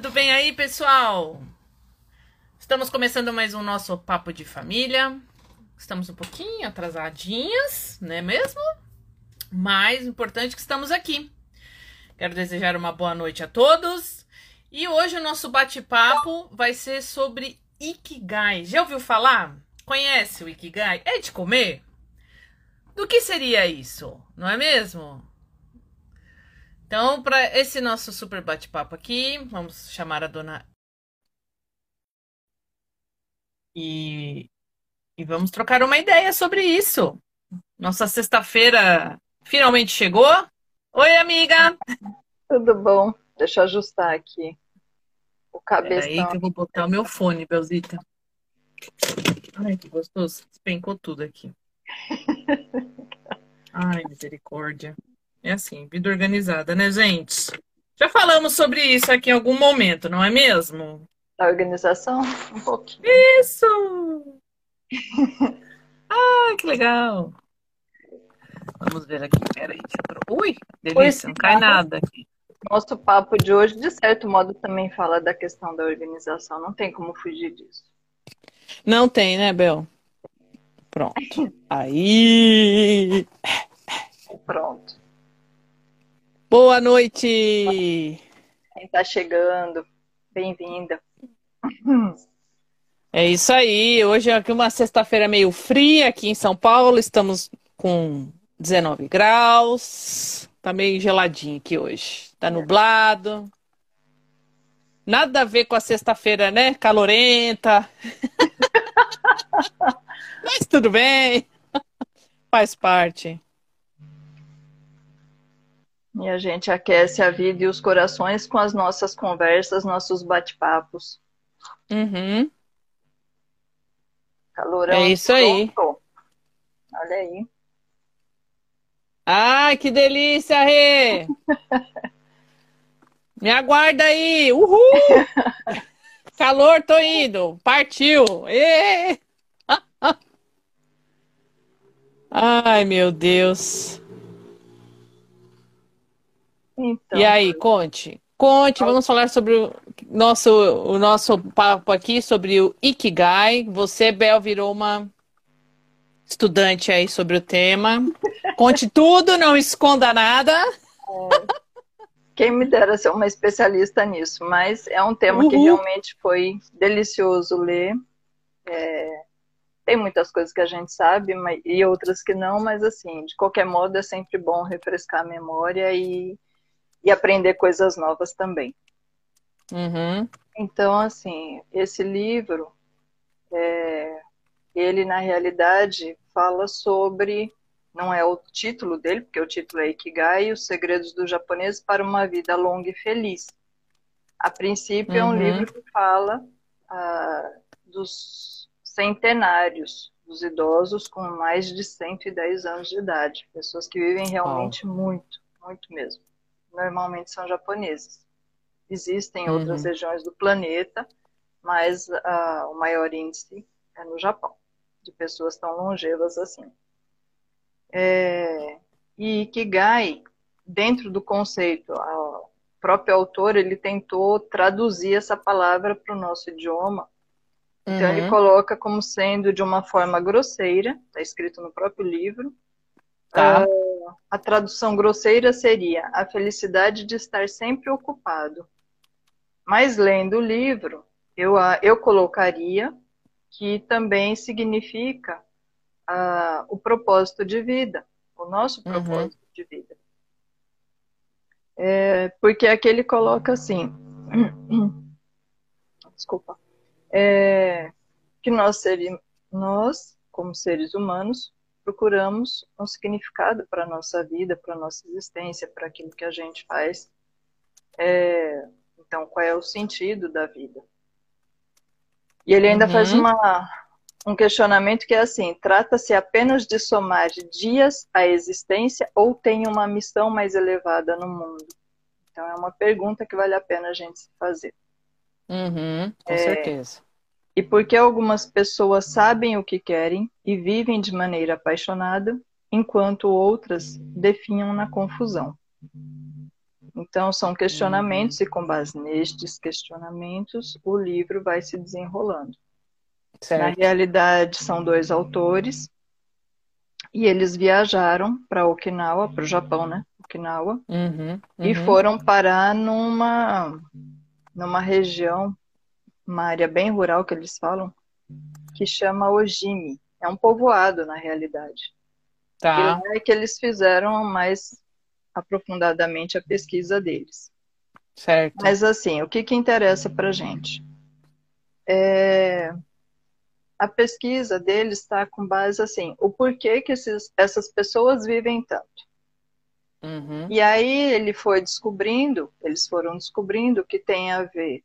tudo bem aí, pessoal? Estamos começando mais um nosso papo de família. Estamos um pouquinho atrasadinhas, não é mesmo? Mais importante que estamos aqui. Quero desejar uma boa noite a todos. E hoje o nosso bate-papo vai ser sobre Ikigai. Já ouviu falar? Conhece o Ikigai? É de comer? Do que seria isso? Não é mesmo? Então, para esse nosso super bate-papo aqui, vamos chamar a dona. E, e vamos trocar uma ideia sobre isso. Nossa sexta-feira finalmente chegou. Oi, amiga! Tudo bom? Deixa eu ajustar aqui o cabeção. Peraí que eu vou botar o meu fone, Belzita. Ai, que gostoso. Despencou tudo aqui. Ai, misericórdia. É assim, vida organizada, né, gente? Já falamos sobre isso aqui em algum momento, não é mesmo? A organização? Um pouquinho. Isso! ah, que legal! Vamos ver aqui, peraí. Ui, delícia, não cai nada aqui. Nosso papo de hoje, de certo modo, também fala da questão da organização. Não tem como fugir disso. Não tem, né, Bel? Pronto. Aí! Pronto. Boa noite! Quem está chegando, bem-vinda. É isso aí. Hoje é uma sexta-feira meio fria aqui em São Paulo. Estamos com 19 graus. Tá meio geladinho aqui hoje. Tá nublado. Nada a ver com a sexta-feira, né? Calorenta. Mas tudo bem. Faz parte. E a gente aquece a vida e os corações com as nossas conversas, nossos bate-papos. Uhum. Calorão. É isso aí. Olha aí. Ai, que delícia, Rê! Me aguarda aí! Uhul! Calor, tô indo! Partiu! E... Ai, meu Deus! Então, e aí, conte. Conte, vamos falar sobre o nosso, o nosso papo aqui sobre o Ikigai. Você, Bel, virou uma estudante aí sobre o tema. Conte tudo, não esconda nada. É, quem me dera ser uma especialista nisso, mas é um tema Uhul. que realmente foi delicioso ler. É, tem muitas coisas que a gente sabe mas, e outras que não, mas assim, de qualquer modo é sempre bom refrescar a memória e e aprender coisas novas também. Uhum. Então, assim, esse livro, é, ele na realidade fala sobre, não é o título dele, porque o título é Ikigai, Os Segredos do Japonês para uma Vida Longa e Feliz. A princípio uhum. é um uhum. livro que fala ah, dos centenários, dos idosos com mais de 110 anos de idade, pessoas que vivem realmente oh. muito, muito mesmo normalmente são japoneses. Existem uhum. outras regiões do planeta, mas uh, o maior índice é no Japão, de pessoas tão longevas assim. É, e Ikigai, dentro do conceito, o próprio autor ele tentou traduzir essa palavra para o nosso idioma. Então uhum. ele coloca como sendo de uma forma grosseira, está escrito no próprio livro, Tá. Uh, a tradução grosseira seria a felicidade de estar sempre ocupado. Mas lendo o livro, eu, eu colocaria que também significa uh, o propósito de vida, o nosso uhum. propósito uhum. de vida. É, porque aqui ele coloca assim, desculpa, é, que nós, seríamos, nós, como seres humanos, procuramos um significado para a nossa vida, para a nossa existência, para aquilo que a gente faz. É, então, qual é o sentido da vida? E ele ainda uhum. faz uma, um questionamento que é assim: trata-se apenas de somar dias à existência ou tem uma missão mais elevada no mundo? Então, é uma pergunta que vale a pena a gente se fazer. Uhum, com é, certeza e porque algumas pessoas sabem o que querem e vivem de maneira apaixonada, enquanto outras definham na confusão. Então, são questionamentos, e com base nestes questionamentos, o livro vai se desenrolando. Certo. Na realidade, são dois autores, e eles viajaram para Okinawa, para o Japão, né? Okinawa, uhum, uhum. e foram parar numa, numa região, uma área bem rural que eles falam, que chama Ojimi. É um povoado, na realidade. Tá. E é que eles fizeram mais aprofundadamente a pesquisa deles. Certo. Mas assim, o que, que interessa para gente? É... A pesquisa deles está com base assim, o porquê que esses, essas pessoas vivem tanto. Uhum. E aí ele foi descobrindo, eles foram descobrindo que tem a ver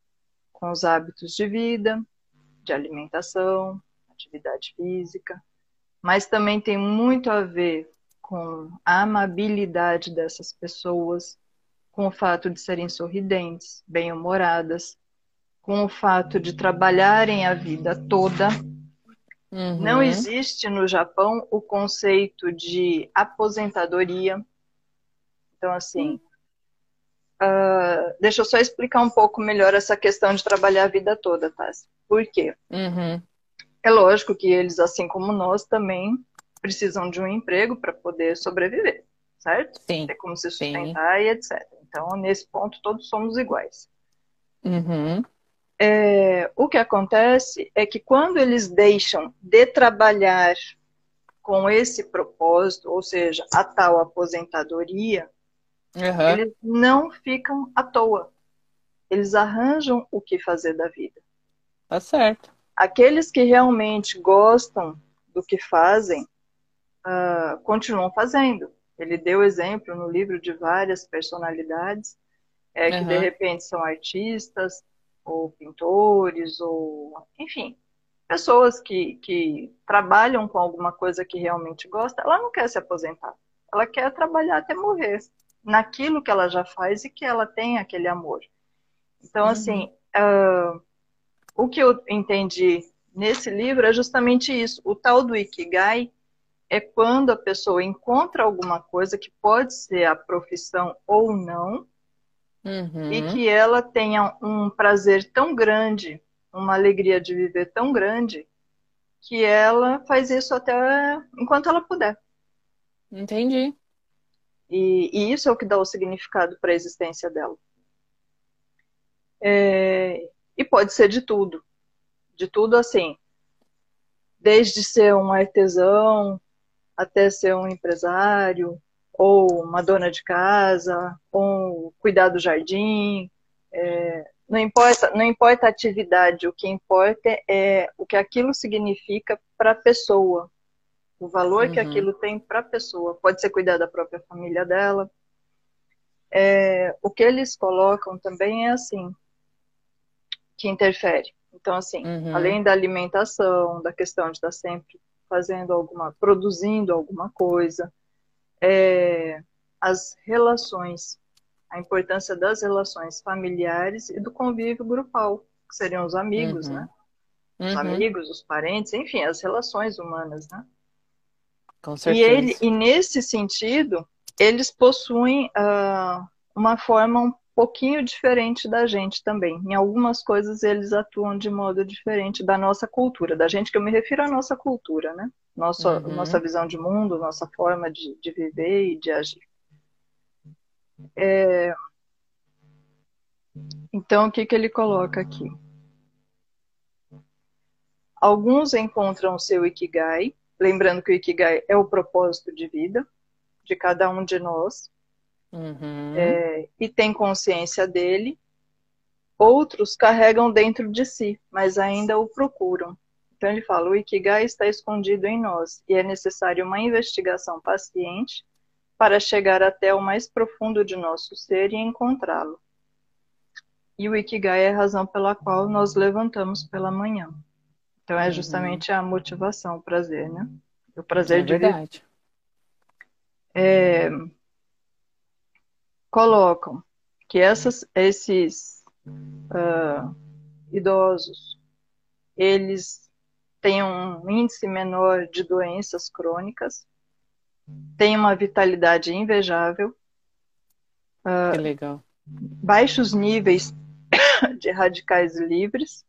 com os hábitos de vida, de alimentação, atividade física, mas também tem muito a ver com a amabilidade dessas pessoas, com o fato de serem sorridentes, bem-humoradas, com o fato de trabalharem a vida toda. Uhum. Não existe no Japão o conceito de aposentadoria. Então, assim, uh, deixa eu só explicar um pouco melhor essa questão de trabalhar a vida toda, tá? Por quê? Uhum. É lógico que eles, assim como nós, também precisam de um emprego para poder sobreviver, certo? Sim. Ter como se sustentar Sim. e etc. Então, nesse ponto, todos somos iguais. Uhum. É, o que acontece é que quando eles deixam de trabalhar com esse propósito, ou seja, a tal aposentadoria, uhum. eles não ficam à toa. Eles arranjam o que fazer da vida. Tá certo. Aqueles que realmente gostam do que fazem, uh, continuam fazendo. Ele deu exemplo no livro de várias personalidades é, que uhum. de repente são artistas ou pintores ou enfim pessoas que, que trabalham com alguma coisa que realmente gosta. Ela não quer se aposentar. Ela quer trabalhar até morrer naquilo que ela já faz e que ela tem aquele amor. Então, uhum. assim, uh, o que eu entendi nesse livro é justamente isso. O tal do Ikigai é quando a pessoa encontra alguma coisa que pode ser a profissão ou não, uhum. e que ela tenha um prazer tão grande, uma alegria de viver tão grande, que ela faz isso até enquanto ela puder. Entendi. E, e isso é o que dá o significado para a existência dela. É, e pode ser de tudo. De tudo assim. Desde ser um artesão, até ser um empresário, ou uma dona de casa, ou cuidar do jardim. É, não, importa, não importa a atividade, o que importa é o que aquilo significa para a pessoa, o valor uhum. que aquilo tem para a pessoa. Pode ser cuidar da própria família dela. É, o que eles colocam também é assim, que interfere. Então, assim, uhum. além da alimentação, da questão de estar sempre fazendo alguma, produzindo alguma coisa, é, as relações, a importância das relações familiares e do convívio grupal, que seriam os amigos, uhum. né? Os uhum. amigos, os parentes, enfim, as relações humanas, né? Com certeza. E, ele, e nesse sentido, eles possuem uh, uma forma um pouquinho diferente da gente também. Em algumas coisas eles atuam de modo diferente da nossa cultura, da gente que eu me refiro à nossa cultura, né? Nossa, uhum. nossa visão de mundo, nossa forma de, de viver e de agir. É... Então, o que, que ele coloca aqui? Alguns encontram o seu Ikigai, lembrando que o Ikigai é o propósito de vida de cada um de nós, uhum. é, e tem consciência dele. Outros carregam dentro de si, mas ainda o procuram. Então ele fala: o Ikigai está escondido em nós e é necessário uma investigação paciente para chegar até o mais profundo de nosso ser e encontrá-lo. E o Ikigai é a razão pela qual nós levantamos pela manhã. Então é uhum. justamente uhum. a motivação, o prazer, né? O prazer é de verdade. É, colocam que essas, esses uh, idosos eles têm um índice menor de doenças crônicas, têm uma vitalidade invejável, Uh. Baixos níveis de radicais livres,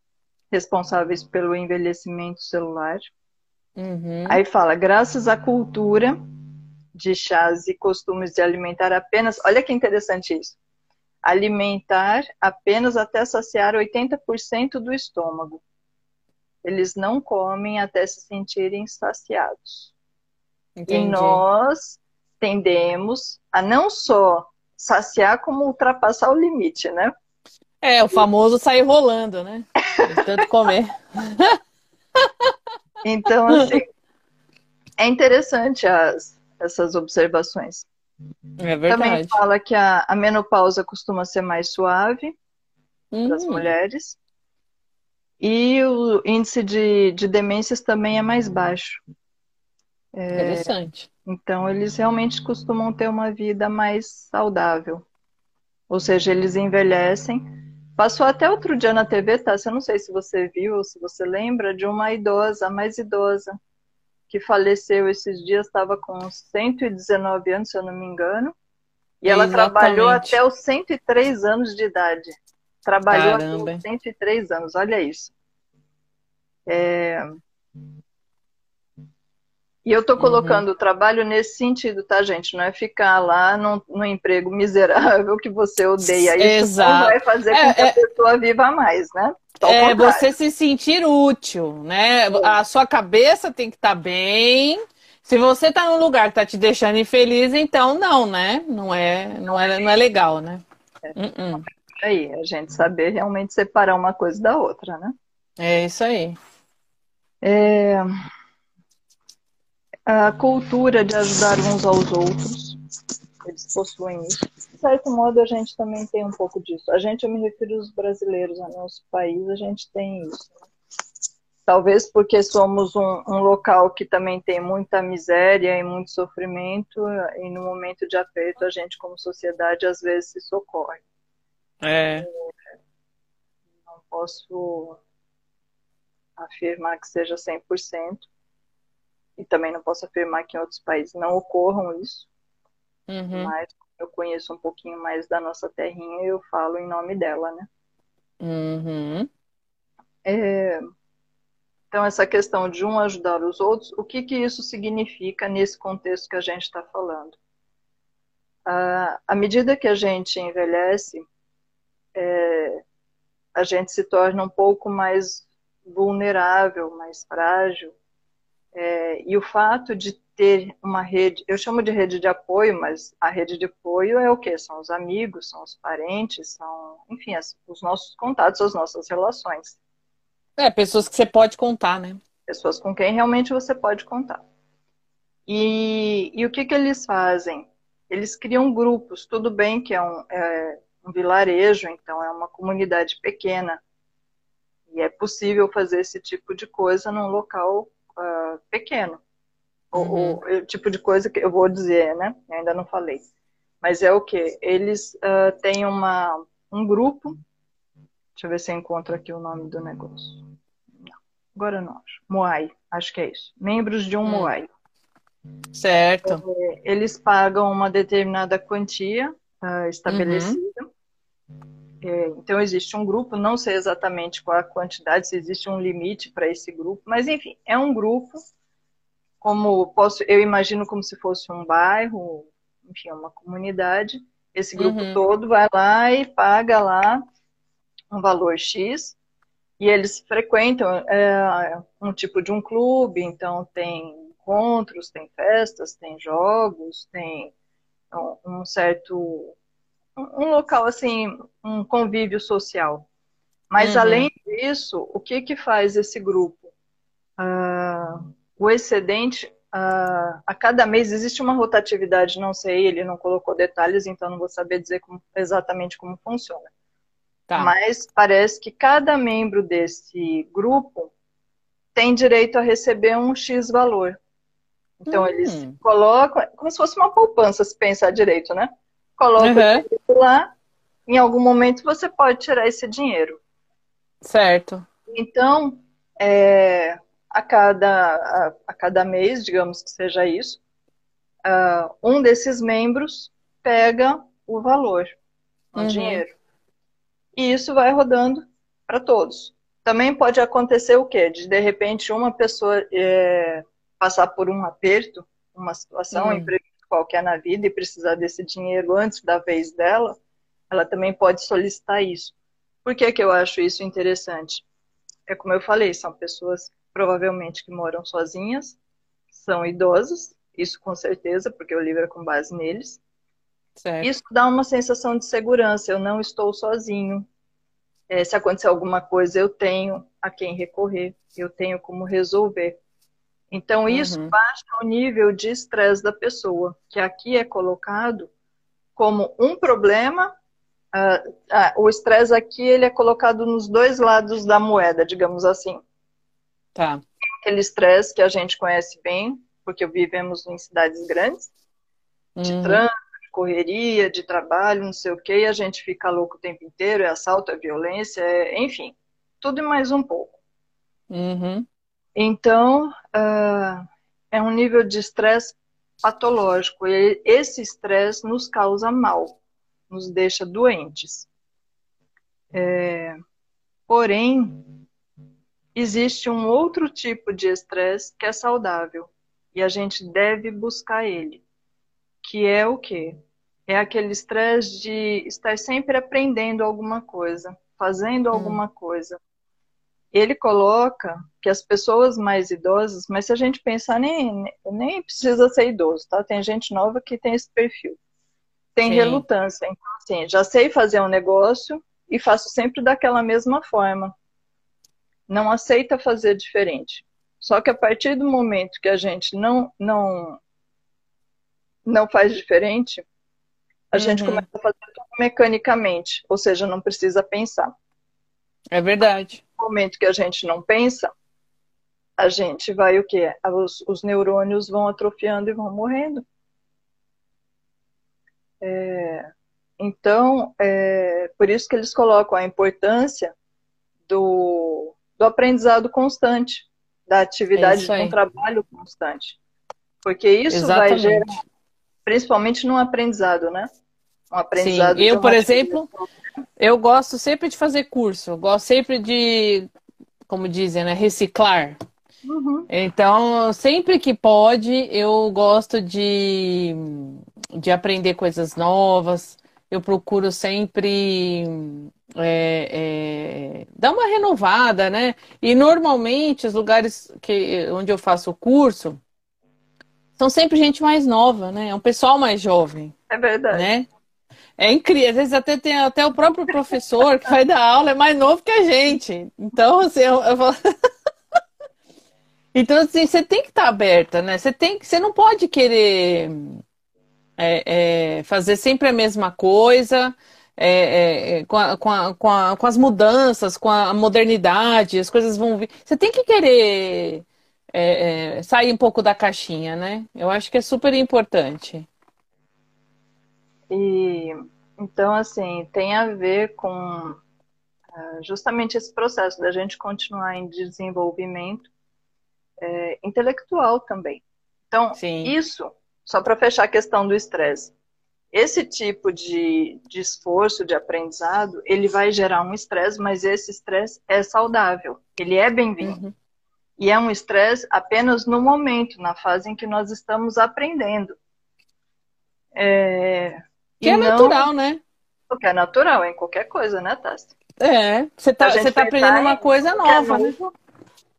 responsáveis pelo envelhecimento celular. Uhum. Aí fala, graças à cultura de chás e costumes de alimentar apenas. Olha que interessante isso. Alimentar apenas até saciar 80% do estômago. Eles não comem até se sentirem saciados. Entendi. E nós tendemos a não só saciar, como ultrapassar o limite, né? É, o famoso sair rolando, né? De tanto comer. então, assim, é interessante as, essas observações. É verdade. Também fala que a, a menopausa costuma ser mais suave hum. das mulheres. E o índice de, de demências também é mais baixo. É, Interessante. Então, eles realmente costumam ter uma vida mais saudável. Ou seja, eles envelhecem. Passou até outro dia na TV, tá? Eu não sei se você viu ou se você lembra de uma idosa, mais idosa, que faleceu esses dias, estava com 119 anos, se eu não me engano. E ela Exatamente. trabalhou até os 103 anos de idade. Trabalhou Caramba. até os 103 anos, olha isso. É... E eu estou colocando uhum. o trabalho nesse sentido, tá, gente? Não é ficar lá num, num emprego miserável que você odeia. Isso Exato. não vai fazer é, com que é... a pessoa viva mais, né? é você se sentir útil, né? A sua cabeça tem que estar tá bem. Se você está num lugar que está te deixando infeliz, então não, né? Não é, não é, não é legal, né? É. Uh -uh. Aí, a gente saber realmente separar uma coisa da outra, né? É isso aí. É a cultura de ajudar uns aos outros. Eles possuem isso. De certo modo, a gente também tem um pouco disso. A gente, eu me refiro aos brasileiros, ao nosso país, a gente tem isso. Talvez porque somos um, um, local que também tem muita miséria e muito sofrimento, e no momento de aperto, a gente, como sociedade, às vezes se socorre. É. Não posso afirmar que seja 100%, e também não posso afirmar que em outros países não ocorram isso, uhum. mas eu conheço um pouquinho mais da nossa terrinha e eu falo em nome dela, né? Uhum. É... Então, essa questão de um ajudar os outros, o que, que isso significa nesse contexto que a gente está falando? Ah, à medida que a gente envelhece, é... a gente se torna um pouco mais vulnerável, mais frágil, é, e o fato de ter uma rede, eu chamo de rede de apoio, mas a rede de apoio é o quê? São os amigos, são os parentes, são, enfim, as, os nossos contatos, as nossas relações. É, pessoas que você pode contar, né? Pessoas com quem realmente você pode contar. E, e o que, que eles fazem? Eles criam grupos, tudo bem que é um, é um vilarejo, então é uma comunidade pequena, e é possível fazer esse tipo de coisa num local uh, pequeno. Uhum. O, o, tipo de coisa que eu vou dizer, né? Eu ainda não falei. Mas é o que? Eles uh, têm uma, um grupo. Deixa eu ver se eu encontro aqui o nome do negócio. Não, agora não acho. Moai, acho que é isso. Membros de um hum. Moai. Certo. É, eles pagam uma determinada quantia uh, estabelecida. Uhum. É, então, existe um grupo, não sei exatamente qual a quantidade, se existe um limite para esse grupo, mas enfim, é um grupo, como posso, eu imagino como se fosse um bairro, enfim, uma comunidade. Esse grupo uhum. todo vai lá e paga lá um valor X, e eles frequentam é, um tipo de um clube, então tem encontros, tem festas, tem jogos, tem um certo um local assim, um convívio social. Mas uhum. além disso, o que que faz esse grupo? Uh, o excedente, uh, a cada mês existe uma rotatividade, não sei, ele não colocou detalhes, então não vou saber dizer como, exatamente como funciona. Tá. Mas parece que cada membro desse grupo tem direito a receber um X valor. Então eles hum. colocam, como se fosse uma poupança, se pensar direito, né? Coloca uhum. lá, em algum momento você pode tirar esse dinheiro. Certo. Então, é, a, cada, a, a, cada mês, digamos que seja isso, uh, um desses membros pega o valor, o uhum. dinheiro. E isso vai rodando para todos. Também pode acontecer o quê? De de repente uma pessoa é, passar por um aperto, uma situação, uhum. um qualquer na vida e precisar desse dinheiro antes da vez dela, ela também pode solicitar isso. Por que, que eu acho isso interessante? É como eu falei, são pessoas provavelmente que moram sozinhas, são idosos, isso com certeza, porque o livro é com base neles. Certo. Isso dá uma sensação de segurança, eu não estou sozinho. É, se acontecer alguma coisa, eu tenho a quem recorrer, eu tenho como resolver. Então, isso uhum. baixa o nível de estresse da pessoa, que aqui é colocado como um problema. Uh, uh, o estresse aqui ele é colocado nos dois lados da moeda, digamos assim. Tá. Aquele estresse que a gente conhece bem, porque vivemos em cidades grandes, de uhum. trânsito, de correria, de trabalho, não sei o quê, e a gente fica louco o tempo inteiro, é assalto, é violência, é, enfim, tudo e mais um pouco. Uhum. Então, uh, é um nível de estresse patológico, e esse estresse nos causa mal, nos deixa doentes. É, porém, existe um outro tipo de estresse que é saudável, e a gente deve buscar ele, que é o quê? É aquele estresse de estar sempre aprendendo alguma coisa, fazendo hum. alguma coisa. Ele coloca que as pessoas mais idosas, mas se a gente pensar, nem, nem precisa ser idoso, tá? Tem gente nova que tem esse perfil. Tem Sim. relutância. Então, assim, já sei fazer um negócio e faço sempre daquela mesma forma. Não aceita fazer diferente. Só que a partir do momento que a gente não não não faz diferente, a uhum. gente começa a fazer tudo mecanicamente, ou seja, não precisa pensar. É verdade. Momento que a gente não pensa, a gente vai o quê? Os, os neurônios vão atrofiando e vão morrendo. É, então, é por isso que eles colocam a importância do, do aprendizado constante da atividade é de um trabalho constante. Porque isso Exatamente. vai gerar, principalmente no aprendizado, né? Um aprendizado. Sim. Eu, por exemplo, eu gosto sempre de fazer curso, eu gosto sempre de, como dizem, né, reciclar. Uhum. Então, sempre que pode, eu gosto de, de aprender coisas novas. Eu procuro sempre é, é, dar uma renovada, né? E normalmente os lugares que, onde eu faço o curso são sempre gente mais nova, né? É um pessoal mais jovem. É verdade. Né? É incrível. Às vezes até tem até o próprio professor que vai dar aula é mais novo que a gente. Então, assim, eu, eu vou... Então, assim, você tem que estar aberta, né? Você tem você não pode querer é, é, fazer sempre a mesma coisa é, é, é, com, a, com, a, com, a, com, as mudanças, com a modernidade, as coisas vão vir. Você tem que querer é, sair um pouco da caixinha, né? Eu acho que é super importante. E então, assim, tem a ver com ah, justamente esse processo da gente continuar em desenvolvimento é, intelectual também. Então, Sim. isso, só para fechar a questão do estresse, esse tipo de, de esforço, de aprendizado, ele vai gerar um estresse, mas esse estresse é saudável, ele é bem-vindo. Uhum. E é um estresse apenas no momento, na fase em que nós estamos aprendendo. É... Que é não... natural, né? O que é natural, é em qualquer coisa, né, Tassi? É, você está você tá aprendendo uma coisa nova, né?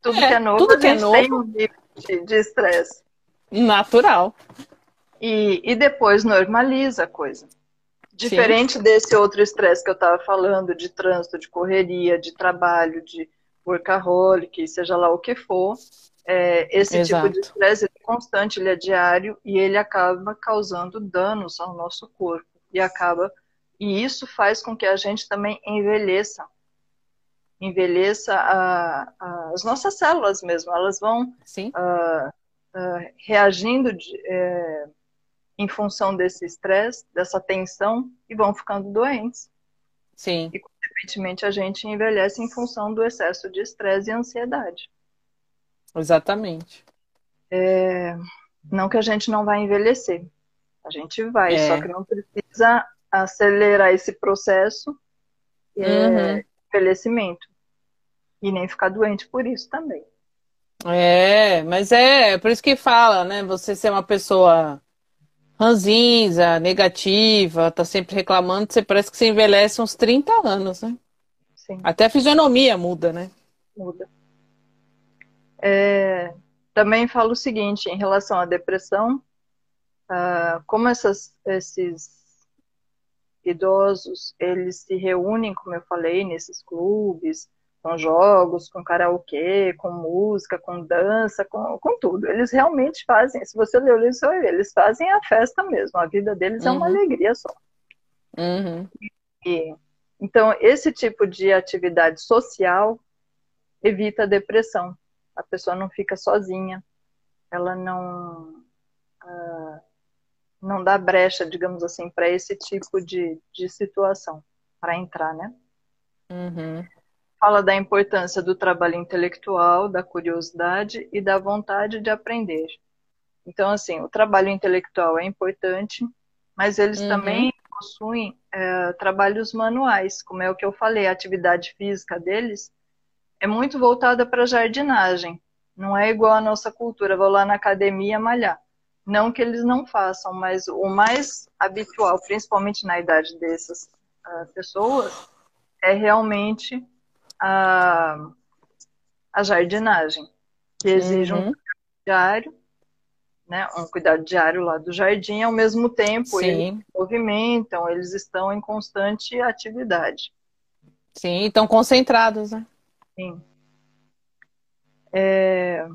Tudo é, que é novo, tudo que é novo tem um nível de estresse. Natural. E, e depois normaliza a coisa. Diferente Sim. desse outro estresse que eu estava falando, de trânsito, de correria, de trabalho, de workaholic, seja lá o que for, é, esse Exato. tipo de estresse é constante, ele é diário e ele acaba causando danos ao nosso corpo e acaba e isso faz com que a gente também envelheça, envelheça a, a, as nossas células mesmo, elas vão uh, uh, reagindo de, é, em função desse estresse, dessa tensão, e vão ficando doentes. Sim. E, consequentemente, a gente envelhece em função do excesso de estresse e ansiedade. Exatamente. É... Não que a gente não vai envelhecer. A gente vai, é. só que não precisa acelerar esse processo é, uhum. envelhecimento. E nem ficar doente por isso também. É, mas é, por isso que fala, né? Você ser uma pessoa ranzinza, negativa, tá sempre reclamando, você parece que você envelhece uns 30 anos, né? Sim. Até a fisionomia muda, né? Muda. É, também falo o seguinte, em relação à depressão, uh, como essas, esses idosos, eles se reúnem, como eu falei, nesses clubes, com jogos, com karaokê, com música, com dança, com, com tudo. Eles realmente fazem, se você ler o livro, eles fazem a festa mesmo, a vida deles uhum. é uma uhum. alegria só. Uhum. E, então, esse tipo de atividade social evita a depressão. A pessoa não fica sozinha, ela não, uh, não dá brecha, digamos assim, para esse tipo de, de situação, para entrar, né? Uhum fala da importância do trabalho intelectual, da curiosidade e da vontade de aprender. Então, assim, o trabalho intelectual é importante, mas eles uhum. também possuem é, trabalhos manuais, como é o que eu falei, a atividade física deles é muito voltada para jardinagem. Não é igual à nossa cultura, vou lá na academia malhar. Não que eles não façam, mas o mais habitual, principalmente na idade dessas uh, pessoas, é realmente a, a jardinagem, que exige uhum. um cuidado diário, né, um cuidado diário lá do jardim, ao mesmo tempo Sim. eles movimentam, eles estão em constante atividade. Sim, estão concentrados, né? Sim. É...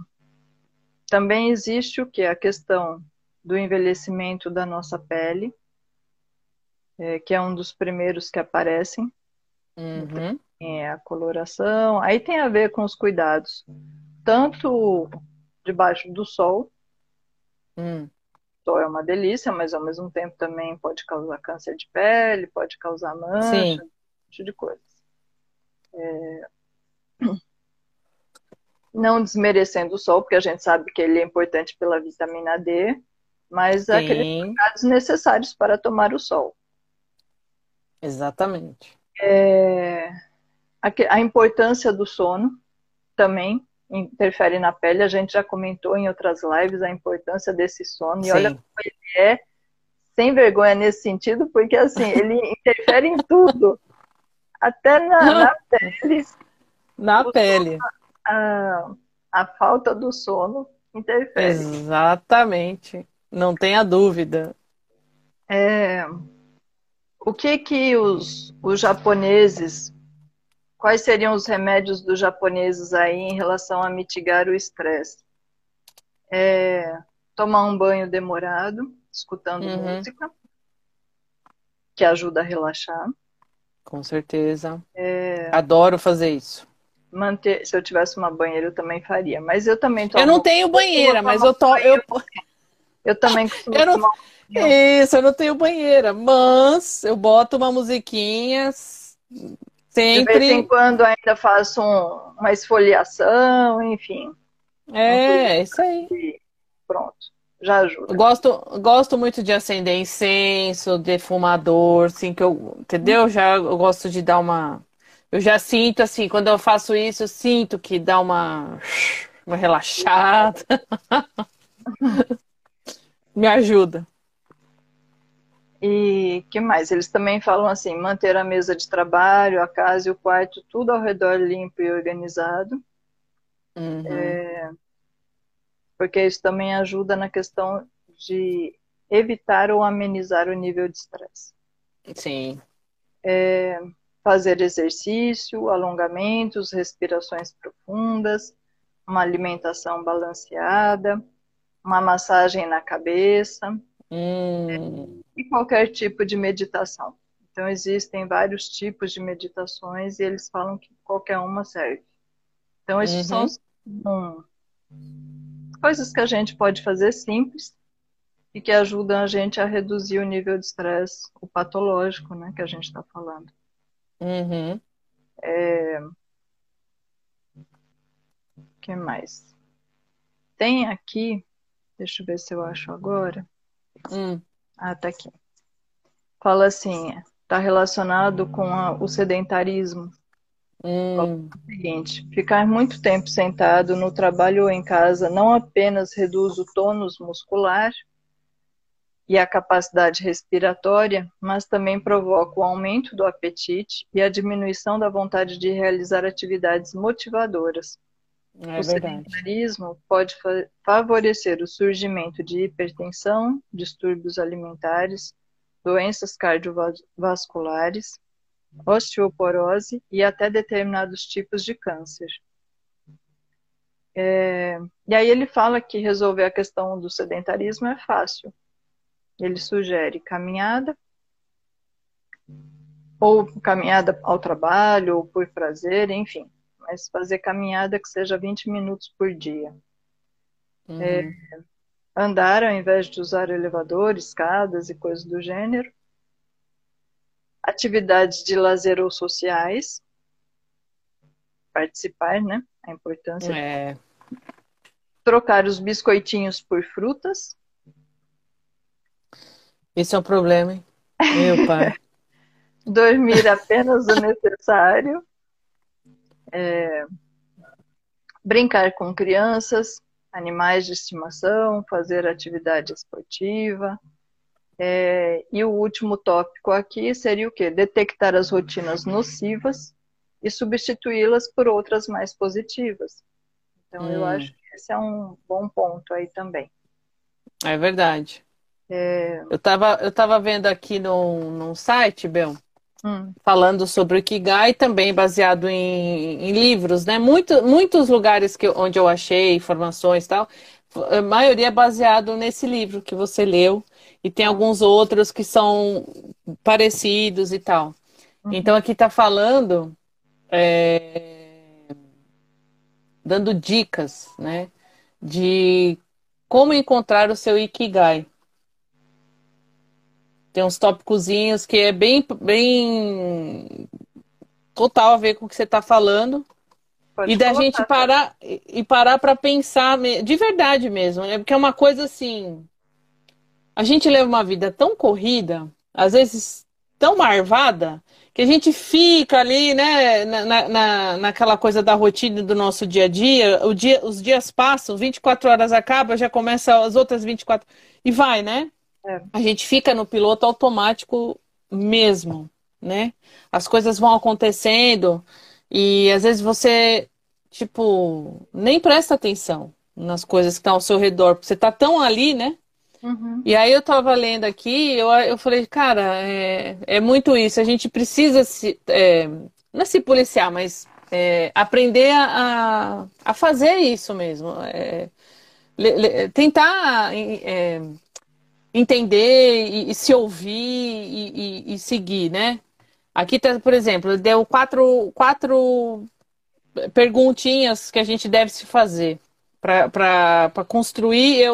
Também existe o que? A questão do envelhecimento da nossa pele, é, que é um dos primeiros que aparecem. Uhum é a coloração. Aí tem a ver com os cuidados, tanto debaixo do sol. Hum. O sol é uma delícia, mas ao mesmo tempo também pode causar câncer de pele, pode causar mancha, Sim. um monte de coisas. É... Não desmerecendo o sol, porque a gente sabe que ele é importante pela vitamina D, mas Sim. aqueles cuidados necessários para tomar o sol. Exatamente. É a importância do sono também interfere na pele. A gente já comentou em outras lives a importância desse sono. Sim. E olha como ele é sem vergonha nesse sentido, porque assim, ele interfere em tudo. Até na, na pele. Na o pele. Sono, a, a falta do sono interfere. Exatamente. Não tenha dúvida. É, o que que os, os japoneses Quais seriam os remédios dos japoneses aí em relação a mitigar o estresse? É, tomar um banho demorado, escutando uhum. música, que ajuda a relaxar. Com certeza. É, Adoro fazer isso. Manter, se eu tivesse uma banheira, eu também faria. Mas eu também tomo. Eu não tenho banheira, mas eu tô. Eu, eu também costumo eu não... Isso, eu não tenho banheira, mas eu boto uma musiquinha Sempre. De vez em quando ainda faço um, uma esfoliação, enfim. É, isso aí. Pronto, já ajuda. gosto, gosto muito de acender incenso, defumador, assim, que eu, entendeu? Já eu gosto de dar uma. Eu já sinto assim, quando eu faço isso, eu sinto que dá uma, uma relaxada. Me ajuda. E que mais? Eles também falam assim: manter a mesa de trabalho, a casa e o quarto, tudo ao redor limpo e organizado. Uhum. É, porque isso também ajuda na questão de evitar ou amenizar o nível de estresse. Sim. É, fazer exercício, alongamentos, respirações profundas, uma alimentação balanceada, uma massagem na cabeça. Hum. E qualquer tipo de meditação. Então, existem vários tipos de meditações e eles falam que qualquer uma serve. Então, esses uhum. são um, coisas que a gente pode fazer simples e que ajudam a gente a reduzir o nível de estresse, o patológico, né, que a gente está falando. Uhum. É... O que mais? Tem aqui, deixa eu ver se eu acho agora. Hum. Ah, tá aqui. fala assim, está relacionado com a, o sedentarismo. Hum. É o seguinte, ficar muito tempo sentado no trabalho ou em casa não apenas reduz o tônus muscular e a capacidade respiratória, mas também provoca o aumento do apetite e a diminuição da vontade de realizar atividades motivadoras. É o sedentarismo pode fa favorecer o surgimento de hipertensão, distúrbios alimentares, doenças cardiovasculares, osteoporose e até determinados tipos de câncer. É, e aí ele fala que resolver a questão do sedentarismo é fácil. Ele sugere caminhada, ou caminhada ao trabalho, ou por prazer, enfim. Mas fazer caminhada que seja 20 minutos por dia. Uhum. É, andar ao invés de usar elevador, escadas e coisas do gênero. Atividades de lazer ou sociais. Participar, né? A importância. É. Trocar os biscoitinhos por frutas. Esse é o problema, hein? Meu pai. Dormir apenas o necessário. É, brincar com crianças, animais de estimação, fazer atividade esportiva. É, e o último tópico aqui seria o quê? Detectar as rotinas nocivas e substituí-las por outras mais positivas. Então, hum. eu acho que esse é um bom ponto aí também. É verdade. É... Eu estava eu tava vendo aqui num, num site, Bel, hum. falando sobre o Ikigai, também baseado em, em livros, né? Muito, muitos lugares que, onde eu achei informações e tal, a maioria é baseado nesse livro que você leu, e tem alguns outros que são parecidos e tal. Uhum. Então aqui está falando, é, dando dicas, né? De como encontrar o seu Ikigai. Tem uns tópicozinhos que é bem, bem total a ver com o que você está falando. Pode e da colocar, gente tá? parar e parar para pensar de verdade mesmo, né? Porque é uma coisa assim, a gente leva uma vida tão corrida, às vezes tão marvada, que a gente fica ali, né, na, na- na, naquela coisa da rotina do nosso dia a dia, o dia, os dias passam, 24 horas acabam, já começa as outras 24 e vai, né? É. A gente fica no piloto automático mesmo, né? As coisas vão acontecendo e às vezes você, tipo, nem presta atenção nas coisas que estão ao seu redor, porque você tá tão ali, né? Uhum. E aí eu tava lendo aqui, eu, eu falei, cara, é, é muito isso. A gente precisa se, é, não é se policiar, mas é, aprender a, a fazer isso mesmo. É, le- le- tentar é, entender e, e se ouvir e, e- seguir, né? Aqui tá, por exemplo, deu quatro, quatro perguntinhas que a gente deve se fazer para construir,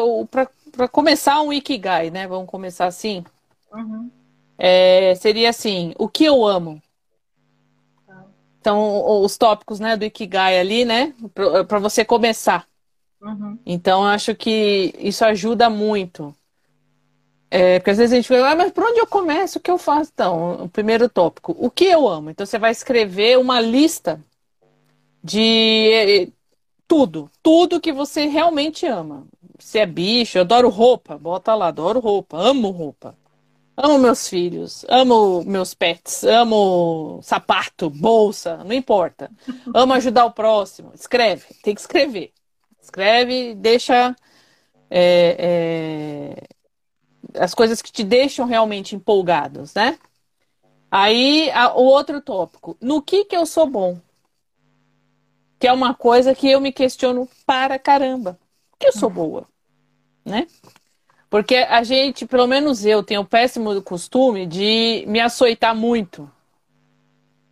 para começar um Ikigai, né? Vamos começar assim. Uhum. É, seria assim, o que eu amo? Então, os tópicos, né, do Ikigai ali, né, para você começar. Uhum. Então, eu acho que isso ajuda muito. É, porque às vezes a gente fala, ah, mas por onde eu começo? O que eu faço? Então, o primeiro tópico, o que eu amo? Então, você vai escrever uma lista de eh, tudo, tudo que você realmente ama. Se é bicho, eu adoro roupa, bota lá, adoro roupa, amo roupa. Amo meus filhos, amo meus pets, amo sapato, bolsa, não importa. Amo ajudar o próximo. Escreve, tem que escrever. Escreve, deixa é, é, as coisas que te deixam realmente empolgados, né? Aí, a- o outro tópico. No que que eu sou bom? Que é uma coisa que eu me questiono para caramba. Que eu sou boa? Né? Porque a gente, pelo menos eu, tenho o péssimo costume de me açoitar muito.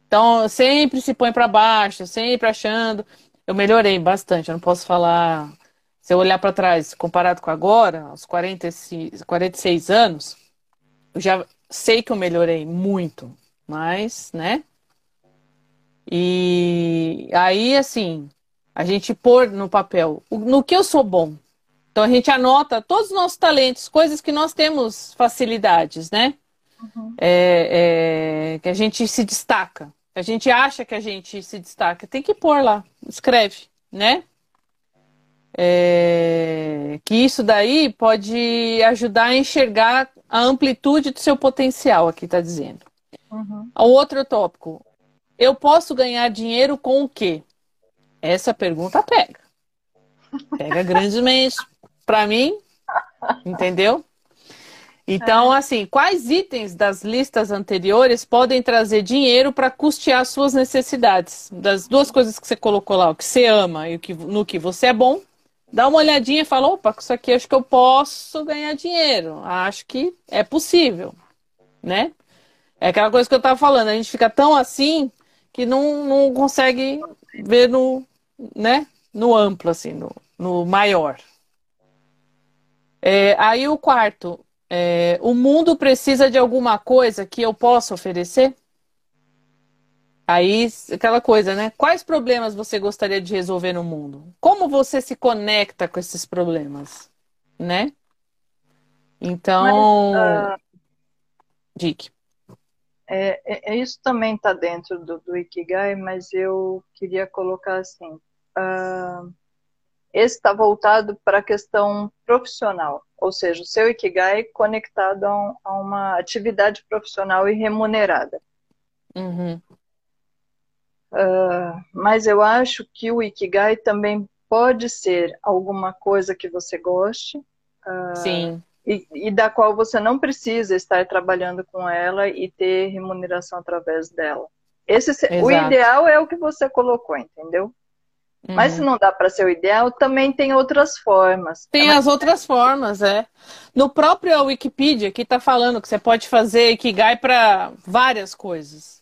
Então, sempre se põe para baixo, sempre achando. Eu melhorei bastante, eu não posso falar. Se eu olhar para trás, comparado com agora, aos 46, 46 anos, eu já sei que eu melhorei muito, mas, né? E aí, assim, a gente pôr no papel no que eu sou bom. Então a gente anota todos os nossos talentos, coisas que nós temos facilidades, né? Uhum. É, é, que a gente se destaca. A gente acha que a gente se destaca. Tem que pôr lá, escreve, né? É, que isso daí pode ajudar a enxergar a amplitude do seu potencial, aqui está dizendo. Uhum. O outro tópico. Eu posso ganhar dinheiro com o quê? Essa pergunta pega. Pega grandemente. Para mim, entendeu? Então, é. assim, quais itens das listas anteriores podem trazer dinheiro para custear suas necessidades? Das duas coisas que você colocou lá, o que você ama e o que, no que você é bom, dá uma olhadinha e fala, opa, isso aqui acho que eu posso ganhar dinheiro. Acho que é possível, né? É aquela coisa que eu estava falando, a gente fica tão assim que não, não consegue ver no, né, no amplo, assim, no, no maior. É, aí o quarto, é, o mundo precisa de alguma coisa que eu possa oferecer? Aí, aquela coisa, né? Quais problemas você gostaria de resolver no mundo? Como você se conecta com esses problemas, né? Então, Mas, uh, Dick. É, é, é isso também está dentro do, do, Ikigai, mas eu queria colocar assim: uh, esse está voltado para a questão profissional, ou seja, o seu Ikigai conectado a, um, a uma atividade profissional e remunerada. Uhum. Uh, mas eu acho que o Ikigai também pode ser alguma coisa que você goste. Uh, Sim. E, e, da qual você não precisa estar trabalhando com ela e ter remuneração através dela. Esse, o ideal é o que você colocou, entendeu? Uhum. Mas se não dá para ser o ideal, também tem outras formas. Tem as outras formas, é. No próprio Wikipedia, que está falando que você pode fazer Ikigai para várias coisas.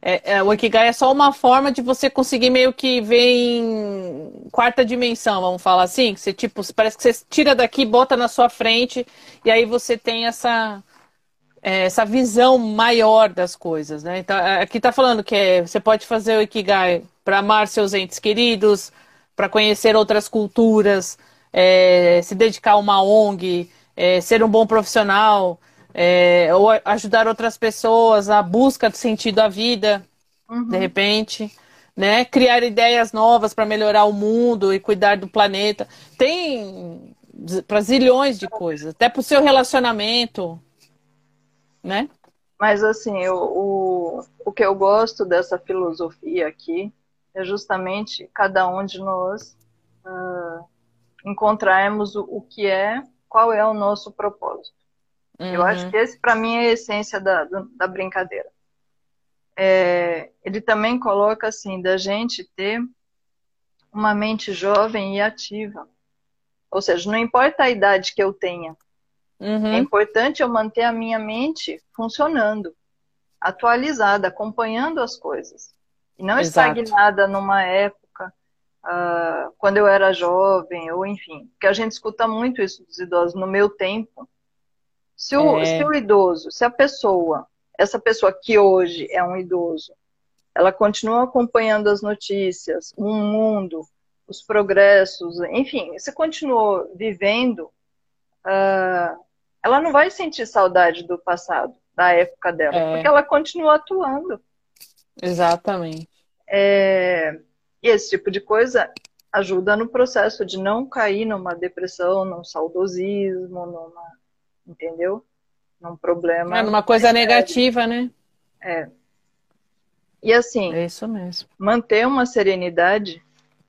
É, é, o Ikigai é só uma forma de você conseguir meio que ver em quarta dimensão, vamos falar assim. Que você, tipo, parece que você tira daqui, bota na sua frente, e aí você tem essa, é, essa visão maior das coisas, né? Então, é, aqui está falando que é, você pode fazer o Ikigai para amar seus entes queridos, para conhecer outras culturas, é, se dedicar a uma ONG, é, ser um bom profissional, é, ou ajudar outras pessoas, a busca de sentido à vida, uhum. de repente. Né? Criar ideias novas para melhorar o mundo e cuidar do planeta. Tem para zilhões de coisas, até para o seu relacionamento, né? Mas assim, o, o, o que eu gosto dessa filosofia aqui é justamente cada um de nós uh, encontrarmos o, o, que é, qual é o nosso propósito. Uhum. Eu acho que esse, para mim, é a essência da, da brincadeira. É, ele também coloca assim, da gente ter uma mente jovem e ativa. Ou seja, não importa a idade que eu tenha, uhum. é importante eu manter a minha mente funcionando, atualizada, acompanhando as coisas. E não Exato. estagnada numa época, uh, quando eu era jovem, ou enfim. Porque a gente escuta muito isso dos idosos. No meu tempo, se o, é... se o idoso, se a pessoa, essa pessoa que hoje é um idoso, ela continua acompanhando as notícias, o mundo, os progressos, enfim, se continuou vivendo, uh, ela não vai sentir saudade do passado, da época dela, é. porque ela continua atuando. Exatamente. É, e esse tipo de coisa ajuda no processo de não cair numa depressão, num saudosismo, numa, entendeu? Num problema. É, numa coisa negativa, né? É. E assim, é isso mesmo. manter uma serenidade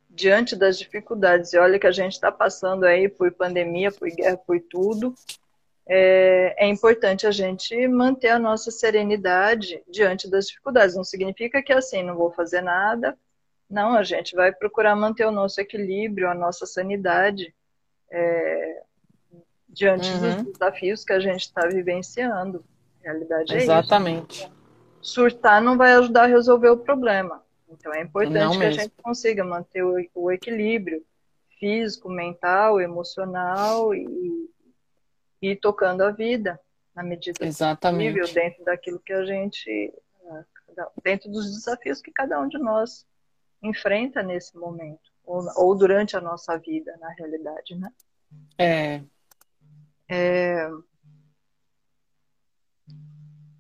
diante das dificuldades. E olha que a gente está passando aí por pandemia, por guerra, por tudo é, é, importante a gente manter a nossa serenidade diante das dificuldades. Não significa que assim, não vou fazer nada. Não, a gente vai procurar manter o nosso equilíbrio, a nossa sanidade é, diante uhum. dos desafios que a gente está vivenciando. A realidade é Exatamente. isso. Surtar não vai ajudar a resolver o problema. Então é importante que a gente consiga manter o, o equilíbrio físico, mental, emocional e, e tocando a vida na medida Exatamente. possível, dentro daquilo que a gente, dentro dos desafios que cada um de nós enfrenta nesse momento, ou, ou durante a nossa vida, na realidade, né? É. é...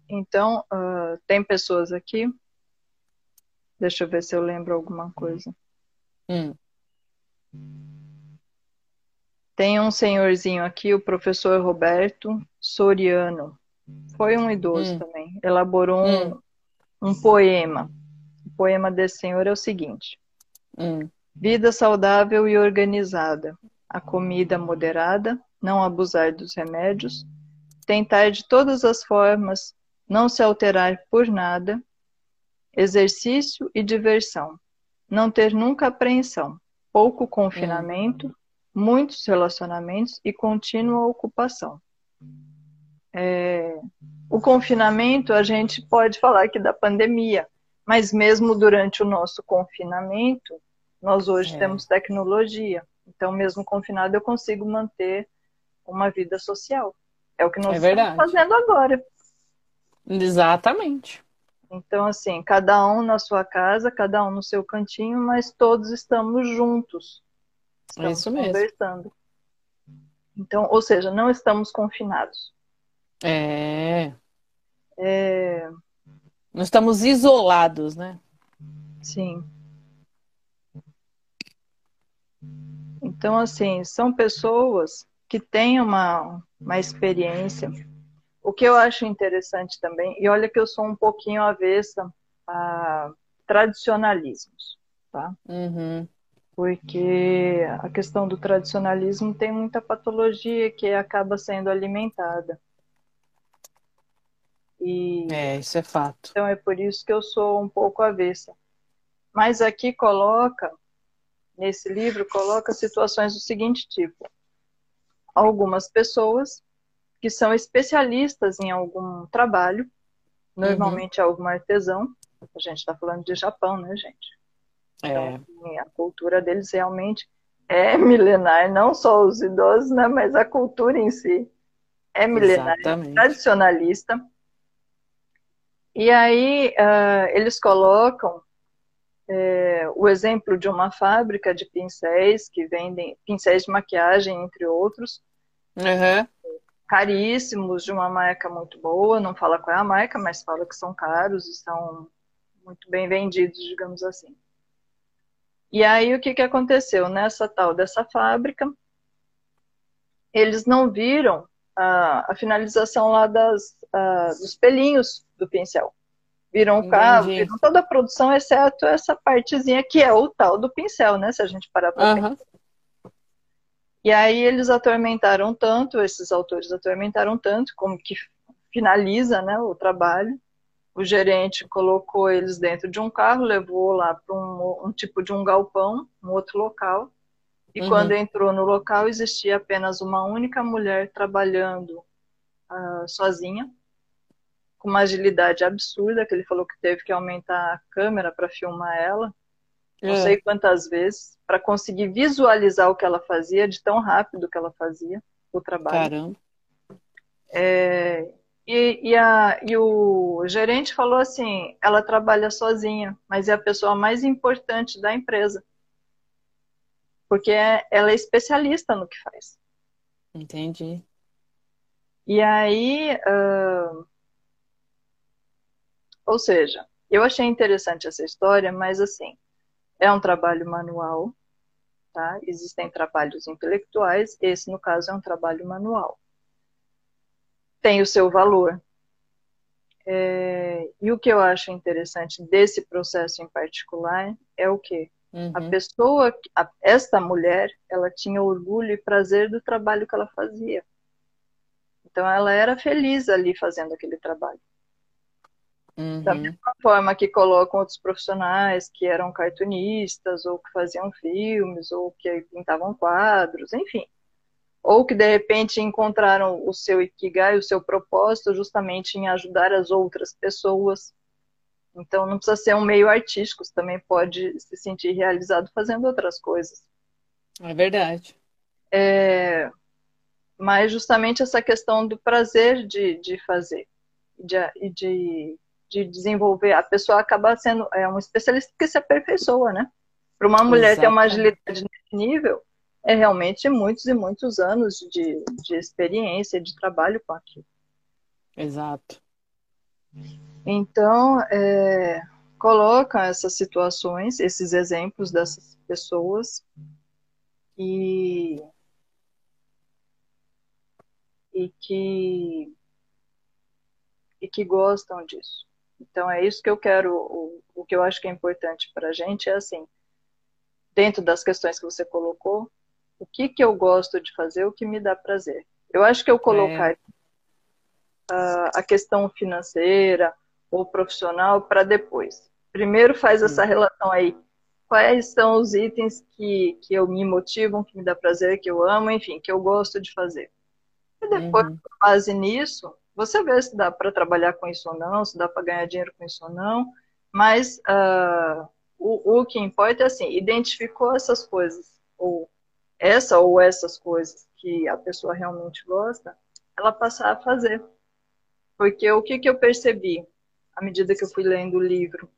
Então, uh, tem pessoas aqui. Deixa eu ver se eu lembro alguma coisa. Hum. Tem um senhorzinho aqui, o professor Roberto Soriano. Foi um idoso Hum. também. Elaborou um, Hum. um poema. O poema desse senhor é o seguinte: Hum. Vida saudável e organizada. A comida moderada, não abusar dos remédios, tentar de todas as formas não se alterar por nada, exercício e diversão, não ter nunca apreensão, pouco confinamento, muitos relacionamentos e contínua ocupação. É, o confinamento, a gente pode falar aqui da pandemia, mas mesmo durante o nosso confinamento, nós hoje É. temos tecnologia. Então, mesmo confinado, eu consigo manter uma vida social. É o que nós É estamos fazendo agora. Exatamente. Então, assim, cada um na sua casa, cada um no seu cantinho, mas todos estamos juntos. Estamos isso mesmo. conversando. Então, ou seja, não estamos confinados. É. É, Não estamos isolados, né? sim. Então, assim, são pessoas que têm uma, uma experiência. O que eu acho interessante também, e olha que eu sou um pouquinho avessa a tradicionalismos, tá? Uhum. porque a questão do tradicionalismo tem muita patologia que acaba sendo alimentada. E É, isso é fato. então é por isso que eu sou um pouco avessa. Mas aqui coloca, nesse livro, coloca situações do seguinte tipo: algumas pessoas que são especialistas em algum trabalho, normalmente é algum artesão, a gente está falando de Japão, né, gente? É. Então, a cultura deles realmente é milenar, não só os idosos, né, mas a cultura em si é milenar, Exatamente. tradicionalista. E aí ah, eles colocam é, o exemplo de uma fábrica de pincéis que vendem pincéis de maquiagem, entre outros, Uhum. caríssimos, de uma marca muito boa, não fala qual é a marca, mas fala que são caros e são muito bem vendidos, digamos assim. E aí o que, que aconteceu? Nessa tal dessa fábrica, eles não viram a, a finalização lá das, a, dos pelinhos do pincel. Viram o Entendi. viram toda a produção, exceto essa partezinha que é o tal do pincel, né? Se a gente parar para Aham. e aí eles atormentaram tanto, esses autores atormentaram tanto, como que finaliza né, o trabalho. O gerente colocou eles dentro de um carro, levou lá para um, um tipo de um galpão, um outro local. E Uhum. quando entrou no local, existia apenas uma única mulher trabalhando ah, sozinha, com uma agilidade absurda, que ele falou que teve que aumentar a câmera para filmar ela não É. sei quantas vezes, para conseguir visualizar o que ela fazia, de tão rápido que ela fazia o trabalho. Caramba. É, e, e, a, e o gerente falou assim: ela trabalha sozinha, mas é a pessoa mais importante da empresa. Porque é- ela é especialista no que faz. Entendi. E aí, ah, ou seja, eu achei interessante essa história, mas assim, é um trabalho manual, tá? Existem trabalhos intelectuais, esse no caso é um trabalho manual. Tem o seu valor. É, e o que eu acho interessante desse processo em particular é o quê? A Uhum. pessoa, a- esta mulher, ela tinha orgulho e prazer do trabalho que ela fazia. Então ela era feliz ali fazendo aquele trabalho. Da Uhum. mesma forma que colocam outros profissionais que eram cartunistas, ou que faziam filmes, ou que pintavam quadros, enfim. Ou que de repente encontraram o seu ikigai, o seu propósito, justamente em ajudar as outras pessoas. Então não precisa ser um meio artístico, você também pode se sentir realizado fazendo outras coisas. É verdade. É, mas justamente essa questão do prazer de, de fazer e de, de desenvolver. A pessoa acaba sendo é, um especialista que se aperfeiçoa, né? Para uma mulher ter uma agilidade nesse nível, é realmente muitos e muitos anos de, de experiência, de trabalho com aquilo. Exato. Então, é, coloca essas situações, esses exemplos dessas pessoas e, e que e que gostam disso. Então é isso que eu quero, o, o que eu acho que é importante para a gente é assim, dentro das questões que você colocou, o que que eu gosto de fazer, o que me dá prazer. Eu acho que eu colocar é. a, a questão financeira ou profissional para depois. Primeiro faz essa relação aí. Quais são os itens que, que eu me motivam, que me dá prazer, que eu amo, enfim, que eu gosto de fazer. E depois, uhum. com base nisso, você vê se dá para trabalhar com isso ou não, se dá para ganhar dinheiro com isso ou não, mas uh, o, o que importa é assim, identificou essas coisas, ou essa ou essas coisas que a pessoa realmente gosta, ela passar a fazer. Porque o que, que eu percebi à medida que eu fui lendo o livro?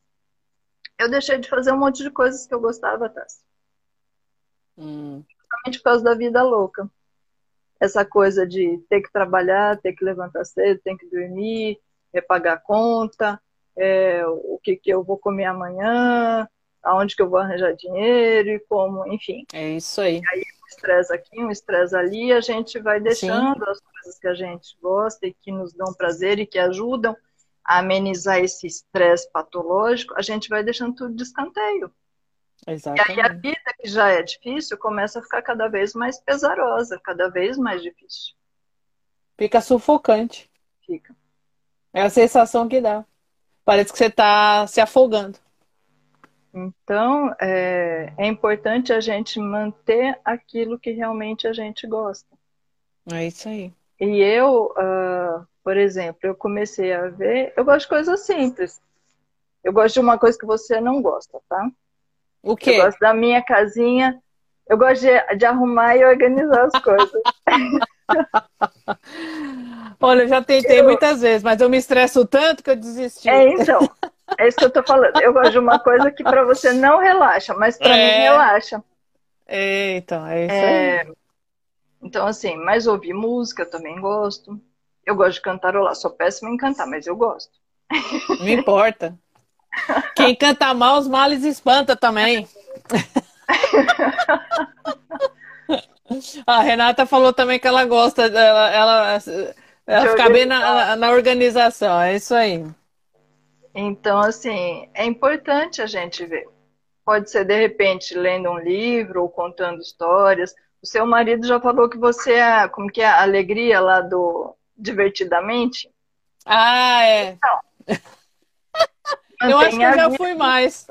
Eu deixei de fazer um monte de coisas que eu gostava, Tassi. Hum. Justamente por causa da vida louca essa coisa de ter que trabalhar, ter que levantar cedo, ter que dormir, é, pagar conta, é, o que, que eu vou comer amanhã, aonde que eu vou arranjar dinheiro e como, enfim. É isso aí. E aí um estresse aqui, um estresse ali, a gente vai deixando Sim. as coisas que a gente gosta e que nos dão prazer e que ajudam a amenizar esse estresse patológico, a gente vai deixando tudo de escanteio. Exatamente. E aí a vida, que já é difícil, começa a ficar cada vez mais pesarosa, cada vez mais difícil. Fica sufocante. Fica. É a sensação que dá. Parece que você está se afogando. Então, é, é importante a gente manter aquilo que realmente a gente gosta. É isso aí. E eu, uh, por exemplo, eu comecei a ver. Eu gosto de coisas simples. Eu gosto de uma coisa que você não gosta, tá? O quê? Eu gosto da minha casinha. Eu gosto de, de arrumar e organizar as coisas. Olha, eu já tentei eu... muitas vezes, mas eu me estresso tanto que eu desisti. É, então. É isso que eu tô falando. Eu gosto de uma coisa que para você não relaxa, mas para é... mim relaxa. É, então, é isso é... aí. Então, assim, mas ouvir música eu também gosto. Eu gosto de cantarolar, sou péssima em cantar, mas eu gosto. Não importa. Quem canta mal, os males espanta também. A Renata falou também que ela gosta, ela, ela, ela fica bem na, na organização, é isso aí. Então, assim, é importante a gente ver. Pode ser, de repente, lendo um livro ou contando histórias. O seu marido já falou que você é, como que é, a alegria lá do Divertidamente? Ah, é. Então, eu acho que eu já fui mais.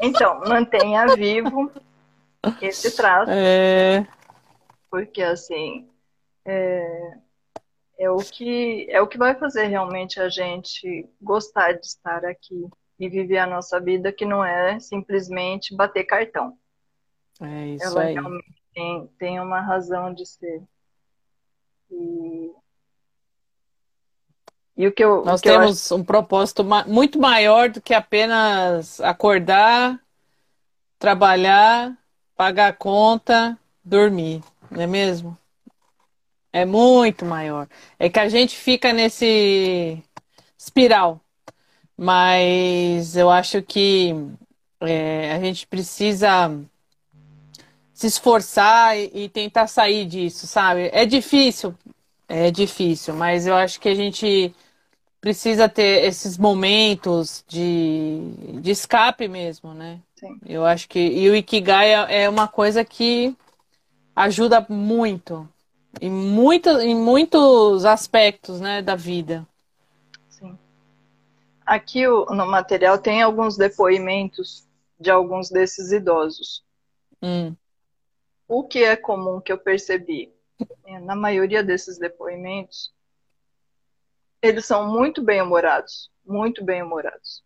Então, mantenha vivo esse traço. É... Porque, assim, é... é, o que, é o que vai fazer realmente a gente gostar de estar aqui e viver a nossa vida, que não é simplesmente bater cartão. É isso Ela aí. realmente tem, tem uma razão de ser. E e o que eu, Nós que temos eu acho... um propósito muito maior do que apenas acordar, trabalhar, pagar a conta, dormir, não é mesmo? É muito maior. É que a gente fica nesse espiral. Mas eu acho que é, a gente precisa se esforçar e, e tentar sair disso, sabe? É difícil, é difícil, mas eu acho que a gente precisa ter esses momentos de, de escape mesmo, né? Sim. Eu acho que. E o Ikigai é, é uma coisa que ajuda muito. Em, muito, em muitos aspectos né, da vida. Sim. Aqui no material tem alguns depoimentos de alguns desses idosos. Hum. O que é comum que eu percebi? Na maioria desses depoimentos, eles são muito bem-humorados, muito bem-humorados.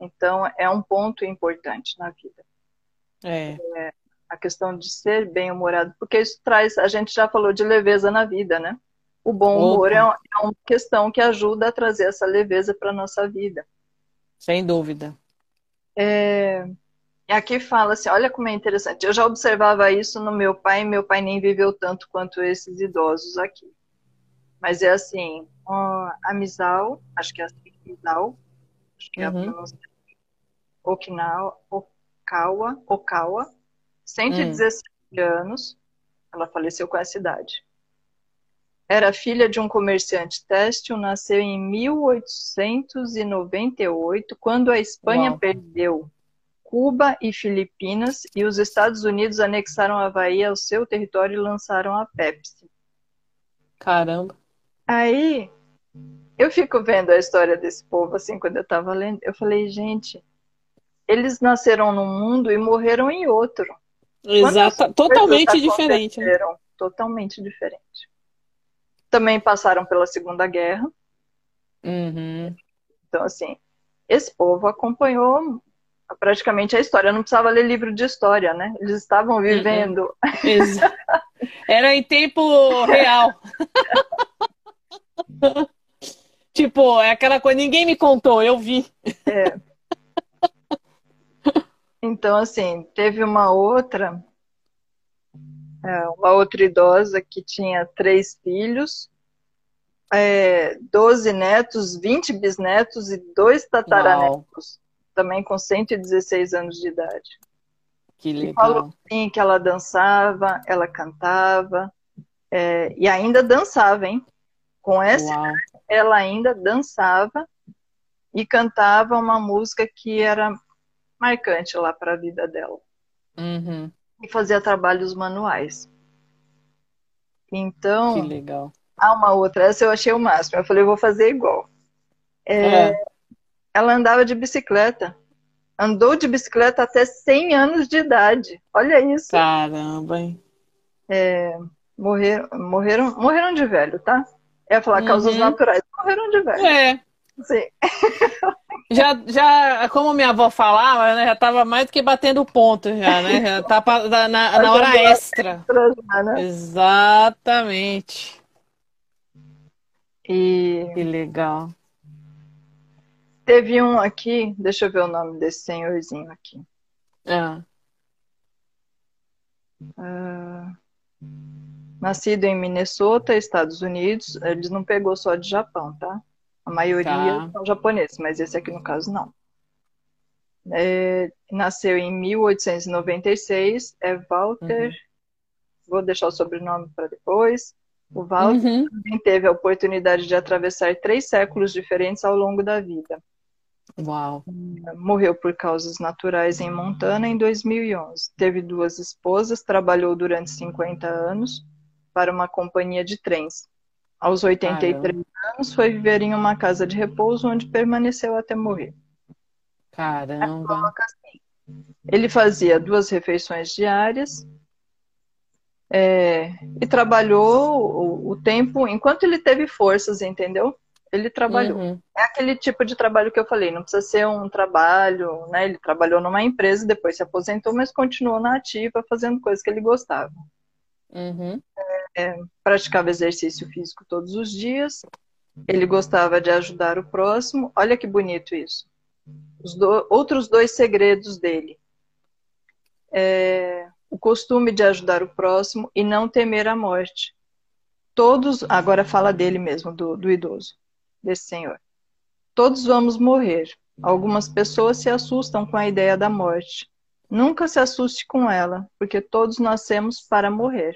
Então, é um ponto importante na vida. É. é a questão de ser bem-humorado, porque isso traz, a gente já falou de leveza na vida, né? O bom humor é, é, uma questão que ajuda a trazer essa leveza para nossa vida. Sem dúvida. É, e aqui fala assim, olha como é interessante. Eu já observava isso no meu pai, meu pai nem viveu tanto quanto esses idosos aqui. Mas é assim, a Misal, acho que é assim Okinawa, acho que é a Uhum. pronúncia. Okinawa, Okawa, Okawa, 117 anos, ela faleceu com essa idade. Era filha de um comerciante têxtil, nasceu em 1898, quando a Espanha Uau. perdeu Cuba e Filipinas e os Estados Unidos anexaram a Havaí ao seu território e lançaram a Pepsi. Caramba. Aí eu fico vendo a história desse povo assim quando eu tava lendo, eu falei, gente, eles nasceram num mundo e morreram em outro. Exata, totalmente diferente, né? Totalmente diferente. Também passaram pela Segunda Guerra. Uhum. Então, assim, esse povo acompanhou praticamente a história. Eu não precisava ler livro de história, né? Eles estavam vivendo. Exa- Era em tempo real. Tipo, é aquela coisa, ninguém me contou, eu vi. Então, assim, teve uma outra, é, uma outra idosa que tinha três filhos, é, 12 netos, 20 bisnetos e dois tataranetos, também com 116 anos de idade. Que E falou legal. assim que ela dançava, ela cantava, é, e ainda dançava, hein? Com essa, Uau. Ela ainda dançava e cantava uma música que era marcante lá para a vida dela. Uhum. E fazia trabalhos manuais. Que Então, legal. há uma outra, essa eu achei o máximo. Eu falei, eu vou fazer igual. É, É. Ela andava de bicicleta. Andou de bicicleta até 100 anos de idade. Olha isso. Caramba, hein? Morreram, morreram, morreram de velho, tá? Eu ia falar causas Uhum. naturais. Morreram de velho. É, Sim. já, já, como minha avó falava, né, já tava mais do que batendo ponto já, né? Já tá na, na hora extra. né? Exatamente. E Que legal. teve um aqui, deixa eu ver o nome desse senhorzinho aqui. Ah, Ah, nascido em Minnesota, Estados Unidos. Eles não pegou só de Japão, tá? A maioria Tá. são japoneses, mas esse aqui no caso não. É, nasceu em 1896, é Walter. Vou deixar o sobrenome para depois. O Walter Uhum. também teve a oportunidade de atravessar três séculos diferentes ao longo da vida. Uau. Morreu por causas naturais em Montana em 2011. Teve duas esposas, trabalhou durante 50 anos para uma companhia de trens. Aos 83 anos, foi viver em uma casa de repouso onde permaneceu até morrer. Caramba. Ele fazia duas refeições diárias é, e trabalhou o, o tempo enquanto ele teve forças, entendeu? Ele trabalhou. Uhum. É aquele tipo de trabalho que eu falei, não precisa ser um trabalho, né? Ele trabalhou numa empresa, depois se aposentou, mas continuou na ativa, fazendo coisas que ele gostava. Uhum. Praticava exercício físico todos os dias, ele gostava de ajudar o próximo. Olha que bonito isso. Os do- outros dois segredos dele. É, o costume de ajudar o próximo e não temer a morte. Todos, agora fala dele mesmo, do, do idoso, desse senhor. Todos vamos morrer. Algumas pessoas se assustam com a ideia da morte. Nunca se assuste com ela, porque todos nascemos para morrer.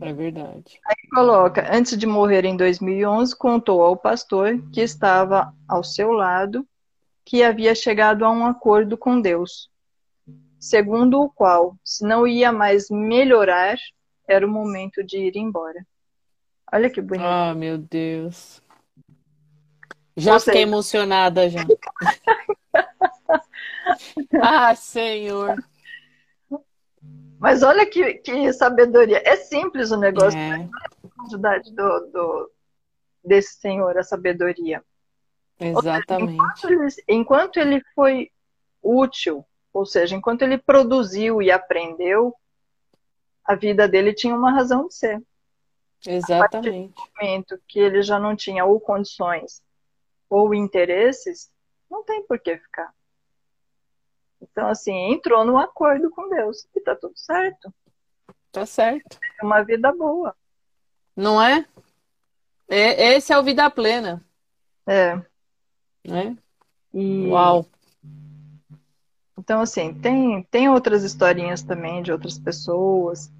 É verdade. Coloca, antes de morrer em 2011, contou ao pastor que estava ao seu lado que havia chegado a um acordo com Deus, segundo o qual, se não ia mais melhorar, era o momento de ir embora. Olha que bonito. Ah, meu Deus. Já seja- fiquei emocionada já. Ah, Senhor. Mas olha que, que sabedoria. É simples o negócio, É, a profundidade do, do- desse senhor, a sabedoria. exatamente. Enquanto ele, enquanto ele foi útil, ou seja, enquanto ele produziu e aprendeu, a vida dele tinha uma razão de ser. Exatamente. No momento que ele já não tinha ou condições ou interesses, não tem por que ficar. Então, assim, entrou num acordo com Deus e tá tudo certo. Tá certo. É uma vida boa. Não é? É- Esse é o vida plena. É. né? E... Uau! Então, assim, tem, tem outras historinhas também de outras pessoas,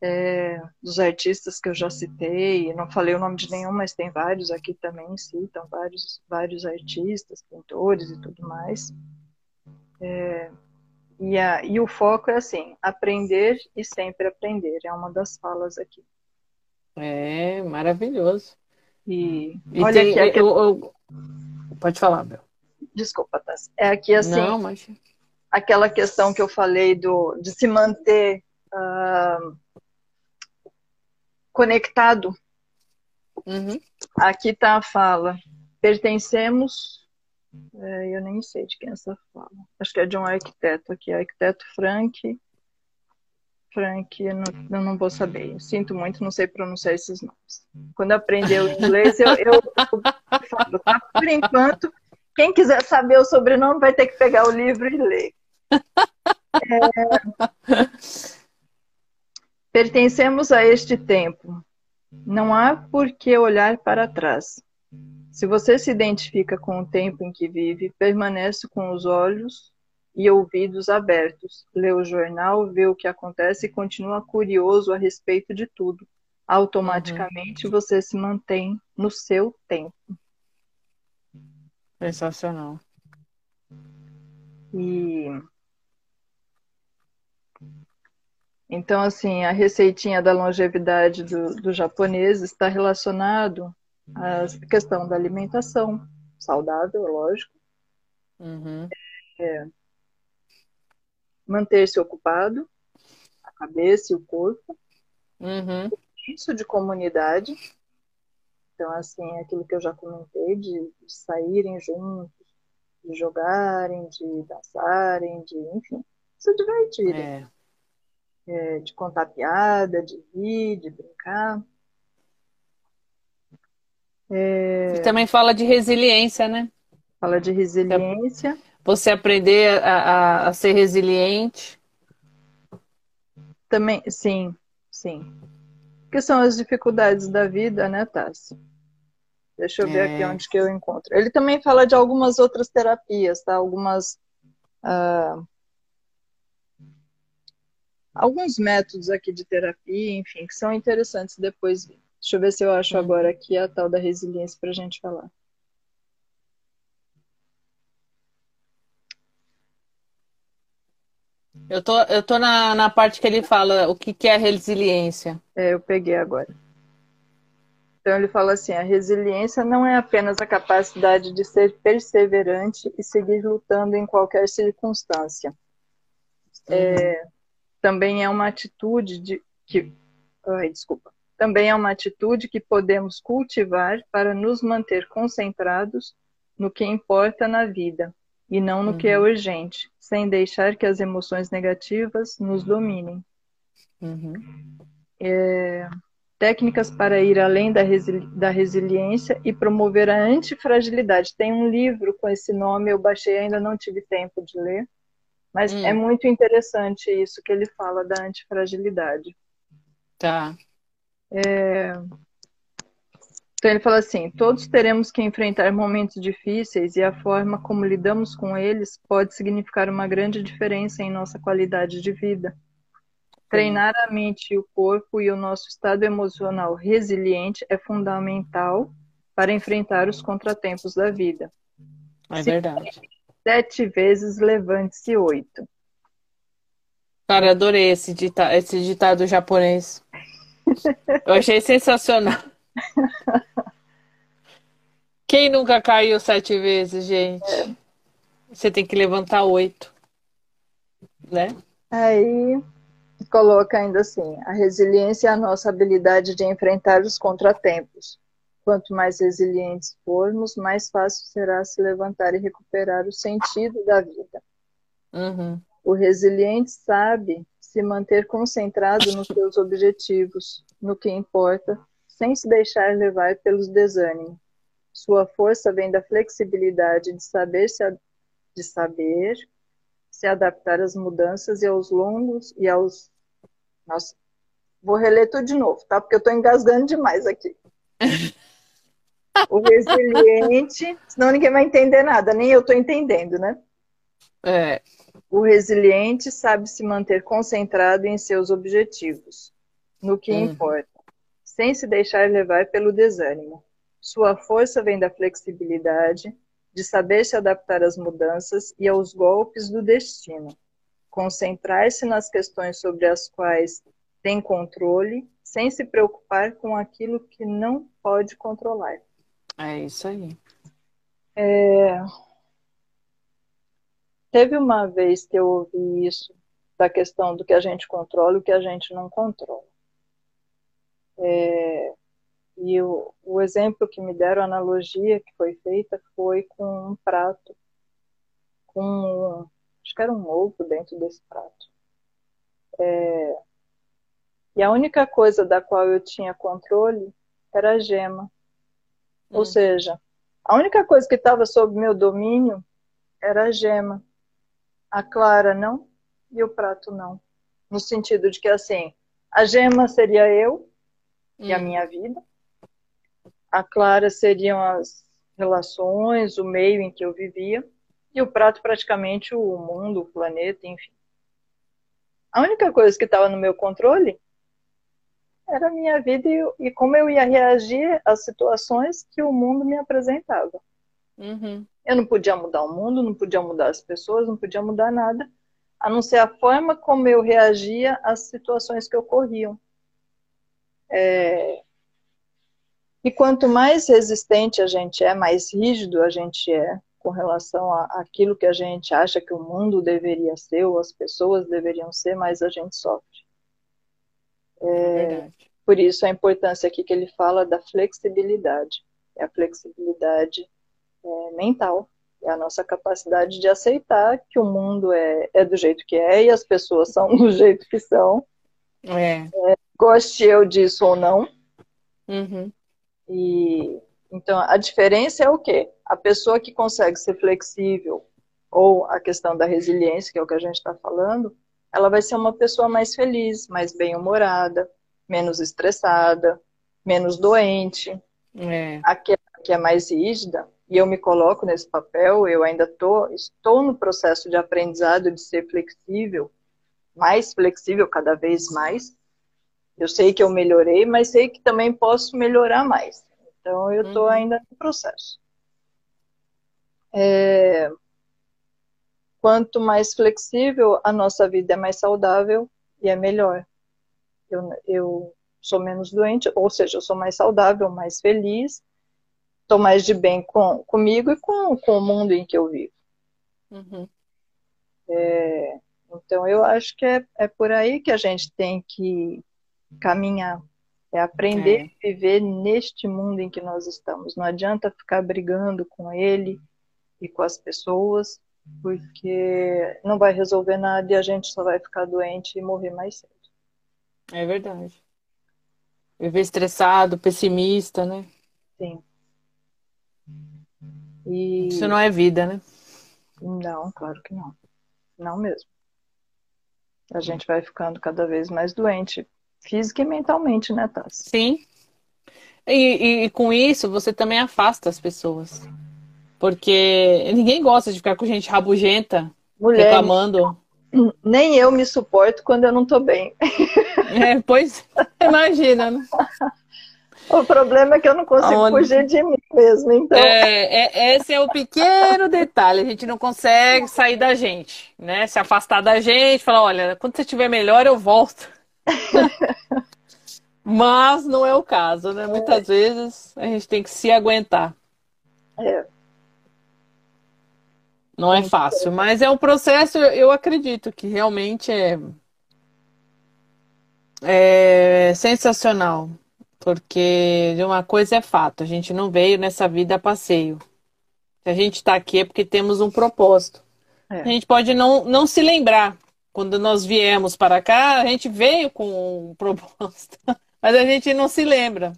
é, dos artistas que eu já citei, não falei o nome de nenhum, mas tem vários aqui também, citam vários, vários artistas, pintores e tudo mais. É, e, a, e o foco é assim, aprender e sempre aprender, é uma das falas aqui. É, maravilhoso. E, e olha tem, aqui, eu, eu... Pode falar, Bel. Desculpa, Tassi. É aqui assim, Não, mas... aquela questão que eu falei do, de se manter uh, conectado. Uhum. Aqui está a fala. Pertencemos. É, eu nem sei de quem é essa fala. Acho que é de um arquiteto aqui, arquiteto Frank. Frank, eu não, eu não vou saber. Eu sinto muito, não sei pronunciar esses nomes. Quando aprendeu inglês, eu, eu, eu falo, tá? Por enquanto, quem quiser saber o sobrenome vai ter que pegar o livro e ler. É... Pertencemos a este tempo. Não há por que olhar para trás. Se você se identifica com o tempo em que vive, permanece com os olhos e ouvidos abertos, lê o jornal, vê o que acontece e continua curioso a respeito de tudo. Automaticamente uhum. você se mantém no seu tempo. Sensacional. E então, assim, a receitinha da longevidade do, do japonês está relacionado à questão da alimentação saudável, lógico. Uhum. É, Manter-se ocupado, a cabeça e o corpo. Uhum. Isso de comunidade. Então, assim, é aquilo que eu já comentei, de, de saírem juntos, de jogarem, de dançarem, de, enfim, se divertirem. É. É, de contar piada, de rir, de brincar. É... E também fala de resiliência, né? Fala de resiliência. Você aprender a, a, a ser resiliente. Também, sim, sim. Que são as dificuldades da vida, né, Tassi? Deixa eu ver é. aqui onde que eu encontro. Ele também fala de algumas outras terapias, tá? Algumas. Uh, alguns métodos aqui de terapia, enfim, que são interessantes depois. Deixa eu ver se eu acho uhum. agora aqui a tal da resiliência para a gente falar. Eu tô, eu tô na, na parte que ele fala o que, que é resiliência. É, eu peguei agora. Então ele fala assim: a resiliência não é apenas a capacidade de ser perseverante e seguir lutando em qualquer circunstância. Uhum. É, também é uma atitude de que, ai, desculpa. Também é uma atitude que podemos cultivar para nos manter concentrados no que importa na vida e não no uhum. que é uhum. urgente, sem deixar que as emoções negativas nos dominem. Uhum. É, técnicas para ir além da, resili da resiliência e promover a antifragilidade. Tem um livro com esse nome, eu baixei, ainda não tive tempo de ler, mas hum. é muito interessante isso que ele fala da antifragilidade. Tá. É... Então ele fala assim: todos teremos que enfrentar momentos difíceis e a forma como lidamos com eles pode significar uma grande diferença em nossa qualidade de vida. Treinar a mente e o corpo e o nosso estado emocional resiliente é fundamental para enfrentar os contratempos da vida. É verdade. Sete vezes levante-se oito. Cara, adorei esse, dita esse ditado japonês. Eu achei sensacional. Quem nunca caiu sete vezes, gente? É. Você tem que levantar oito. Né? Aí coloca ainda assim: a resiliência é a nossa habilidade de enfrentar os contratempos. Quanto mais resilientes formos, mais fácil será se levantar e recuperar o sentido da vida. Uhum. O resiliente sabe se manter concentrado nos seus objetivos, no que importa, sem se deixar levar pelos desânimos. Sua força vem da flexibilidade de saber se, de saber se adaptar às mudanças e aos longos e aos nossa, vou reler tudo de novo, tá? Porque eu tô engasgando demais aqui. o resiliente, senão ninguém vai entender nada, nem eu estou entendendo, né? É. O resiliente sabe se manter concentrado em seus objetivos, no que hum. importa, sem se deixar levar pelo desânimo. Sua força vem da flexibilidade, de saber se adaptar às mudanças e aos golpes do destino. Concentrar-se nas questões sobre as quais tem controle, sem se preocupar com aquilo que não pode controlar. É isso aí. É... Teve uma vez que eu ouvi isso, da questão do que a gente controla e o que a gente não controla. É... E o, o exemplo que me deram, a analogia que foi feita, foi com um prato, com, acho que era um ovo dentro desse prato. É, e a única coisa da qual eu tinha controle era a gema. Hum. Ou seja, a única coisa que estava sob meu domínio era a gema. A clara não e o prato não. No sentido de que, assim, a gema seria eu hum. e a hum. minha vida, a clara seriam as relações, o meio em que eu vivia, e o prato praticamente o mundo, o planeta, enfim. A única coisa que estava no meu controle era a minha vida e, e, como eu ia reagir às situações que o mundo me apresentava. Uhum. Eu não podia mudar o mundo, não podia mudar as pessoas, não podia mudar nada, a não ser a forma como eu reagia às situações que ocorriam. É, e quanto mais resistente a gente é, mais rígido a gente é com relação àquilo que a gente acha que o mundo deveria ser ou as pessoas deveriam ser, mais a gente sofre. É, por isso a importância aqui que ele fala da flexibilidade. É a flexibilidade é, mental, é a nossa capacidade de aceitar que o mundo é, é do jeito que é e as pessoas são do jeito que são. É. é goste eu disso ou não. Uhum. E então a diferença é o quê? A pessoa que consegue ser flexível ou a questão da resiliência, que é o que a gente está falando, ela vai ser uma pessoa mais feliz, mais bem-humorada, menos estressada, menos doente. É. Aquela que é mais rígida, e eu me coloco nesse papel, eu ainda tô, estou no processo de aprendizado de ser flexível, mais flexível cada vez mais, eu sei que eu melhorei, mas sei que também posso melhorar mais. Então, eu estou uhum. ainda no processo. É... Quanto mais flexível, a nossa vida é mais saudável e é melhor. Eu, eu sou menos doente, ou seja, eu sou mais saudável, mais feliz, estou mais de bem com, comigo e com, com o mundo em que eu vivo. Uhum. É, então, eu acho que é, é por aí que a gente tem que caminhar. É aprender é. a viver neste mundo em que nós estamos. Não adianta ficar brigando com ele e com as pessoas, porque não vai resolver nada e a gente só vai ficar doente e morrer mais cedo. É verdade. Viver estressado, pessimista, né? Sim. E... Isso não é vida, né? Não, claro que não. Não mesmo. A gente vai ficando cada vez mais doente física e mentalmente, né, Tassi? Sim. E, e, e, com isso você também afasta as pessoas. Porque ninguém gosta de ficar com gente rabugenta, Mulher, reclamando. Nem eu me suporto quando eu não tô bem. É, pois imagina, né? O problema é que eu não consigo Onde... fugir de mim mesmo, então. É, é, esse é o pequeno detalhe. A gente não consegue sair da gente, né? Se afastar da gente, falar, olha, quando você estiver melhor, eu volto. Mas não é o caso, né? Muitas é. vezes a gente tem que se aguentar. É. Não é fácil, mas é um processo, eu acredito que realmente é, é sensacional. Porque de uma coisa é fato, a gente não veio nessa vida a passeio. Se a gente está aqui é porque temos um propósito. É. A gente pode não, não se lembrar quando nós viemos para cá, a gente veio com um propósito, mas a gente não se lembra.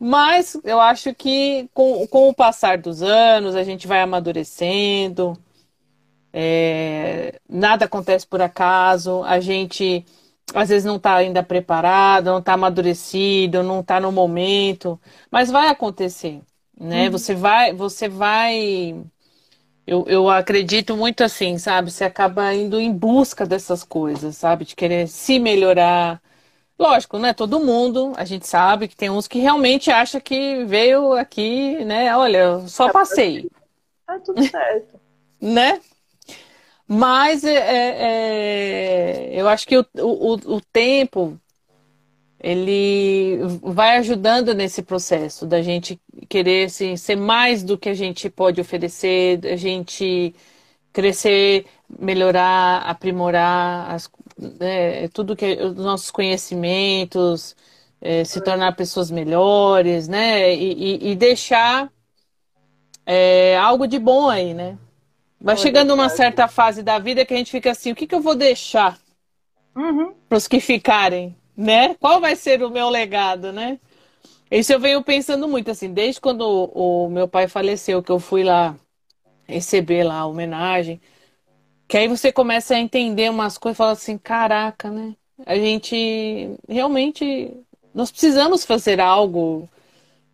Mas eu acho que com, com o passar dos anos, a gente vai amadurecendo, é, nada acontece por acaso, a gente às vezes não está ainda preparado, não está amadurecido, não está no momento, mas vai acontecer. né? Uhum. Você vai, você vai. Eu, eu acredito muito assim, sabe? Você acaba indo em busca dessas coisas, sabe? De querer se melhorar. Lógico, né? Todo mundo, a gente sabe que tem uns que realmente acha que veio aqui, né? Olha, só tá passei. Tá tudo certo. né? Mas é, é, é, eu acho que o, o, o tempo ele vai ajudando nesse processo da gente querer assim, ser mais do que a gente pode oferecer, da gente crescer, melhorar, aprimorar as, né, tudo que os nossos conhecimentos, é, se tornar pessoas melhores, né? E, e, e deixar é, algo de bom aí, né? Vai chegando uma certa fase da vida que a gente fica assim, o que, que eu vou deixar uhum. para os que ficarem? né? Qual vai ser o meu legado, né? Isso eu venho pensando muito, assim, desde quando o, o meu pai faleceu, que eu fui lá receber lá a homenagem, que aí você começa a entender umas coisas e fala assim, caraca, né? A gente realmente nós precisamos fazer algo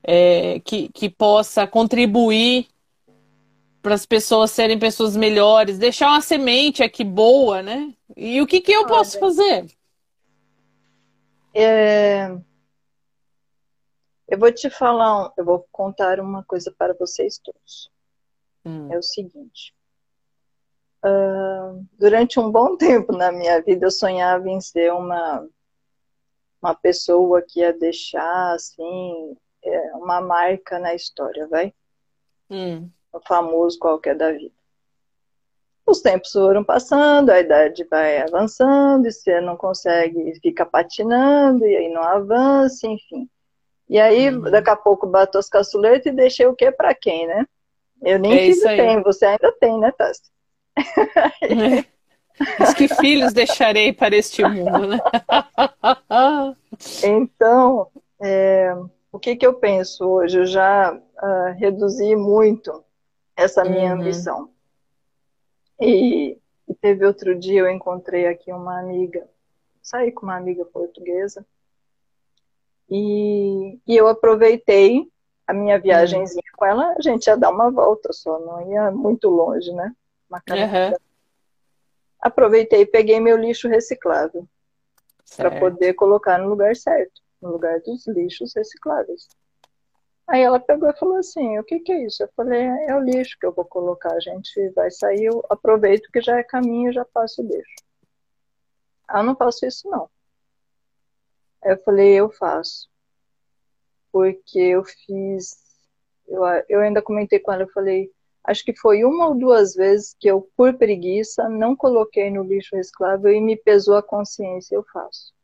é, que, que possa contribuir para as pessoas serem pessoas melhores, deixar uma semente aqui boa, né? E o que, que eu posso fazer? É... Eu vou te falar, eu vou contar uma coisa para vocês todos. Hum. É o seguinte. Uh, durante um bom tempo na minha vida, eu sonhava em ser uma, uma pessoa que ia deixar, assim, é, uma marca na história, vai? Hum. O famoso qualquer da vida os tempos foram passando, a idade vai avançando, e você não consegue, fica patinando, e aí não avança, enfim. E aí, uhum. daqui a pouco, bato as caçuletas e deixei o quê para quem, né? Eu nem é filho tenho, você ainda tem, né, Tassi? É. Os que filhos deixarei para este mundo, né? então, é, o que, que eu penso hoje? Eu já uh, reduzi muito essa minha uhum. ambição. E, e teve outro dia, eu encontrei aqui uma amiga, saí com uma amiga portuguesa, e, e eu aproveitei a minha viagemzinha uhum. com ela, a gente ia dar uma volta só, não ia muito longe, né? Uma uhum. Aproveitei e peguei meu lixo reciclável para poder colocar no lugar certo, no lugar dos lixos recicláveis. Aí ela pegou e falou assim, o que que é isso? Eu falei, é o lixo que eu vou colocar, a gente vai sair, eu aproveito que já é caminho já faço o lixo. Ah, não faço isso não. Aí eu falei, eu faço. Porque eu fiz, eu, eu ainda comentei com ela, eu falei, acho que foi uma ou duas vezes que eu, por preguiça, não coloquei no lixo reciclável e me pesou a consciência, eu faço.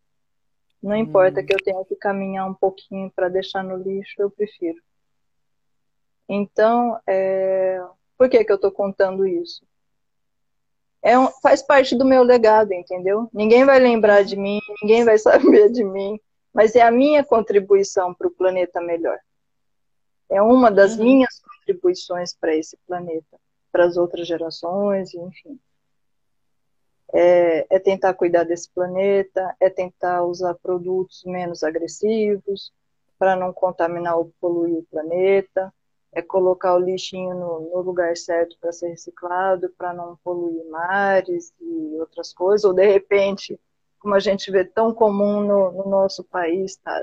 Não importa hum. que eu tenha que caminhar um pouquinho para deixar no lixo, eu prefiro. Então, é... por que, que eu estou contando isso? É um... faz parte do meu legado, entendeu? Ninguém vai lembrar de mim, ninguém vai saber de mim, mas é a minha contribuição para o planeta melhor. É uma das uhum. minhas contribuições para esse planeta, para as outras gerações, enfim é, é, tentar cuidar desse planeta, é tentar usar produtos menos agressivos para não contaminar ou poluir o planeta, é colocar o lixinho no, no lugar certo para ser reciclado, para não poluir mares e outras coisas, ou de repente, como a gente vê tão comum no, no nosso país, tá?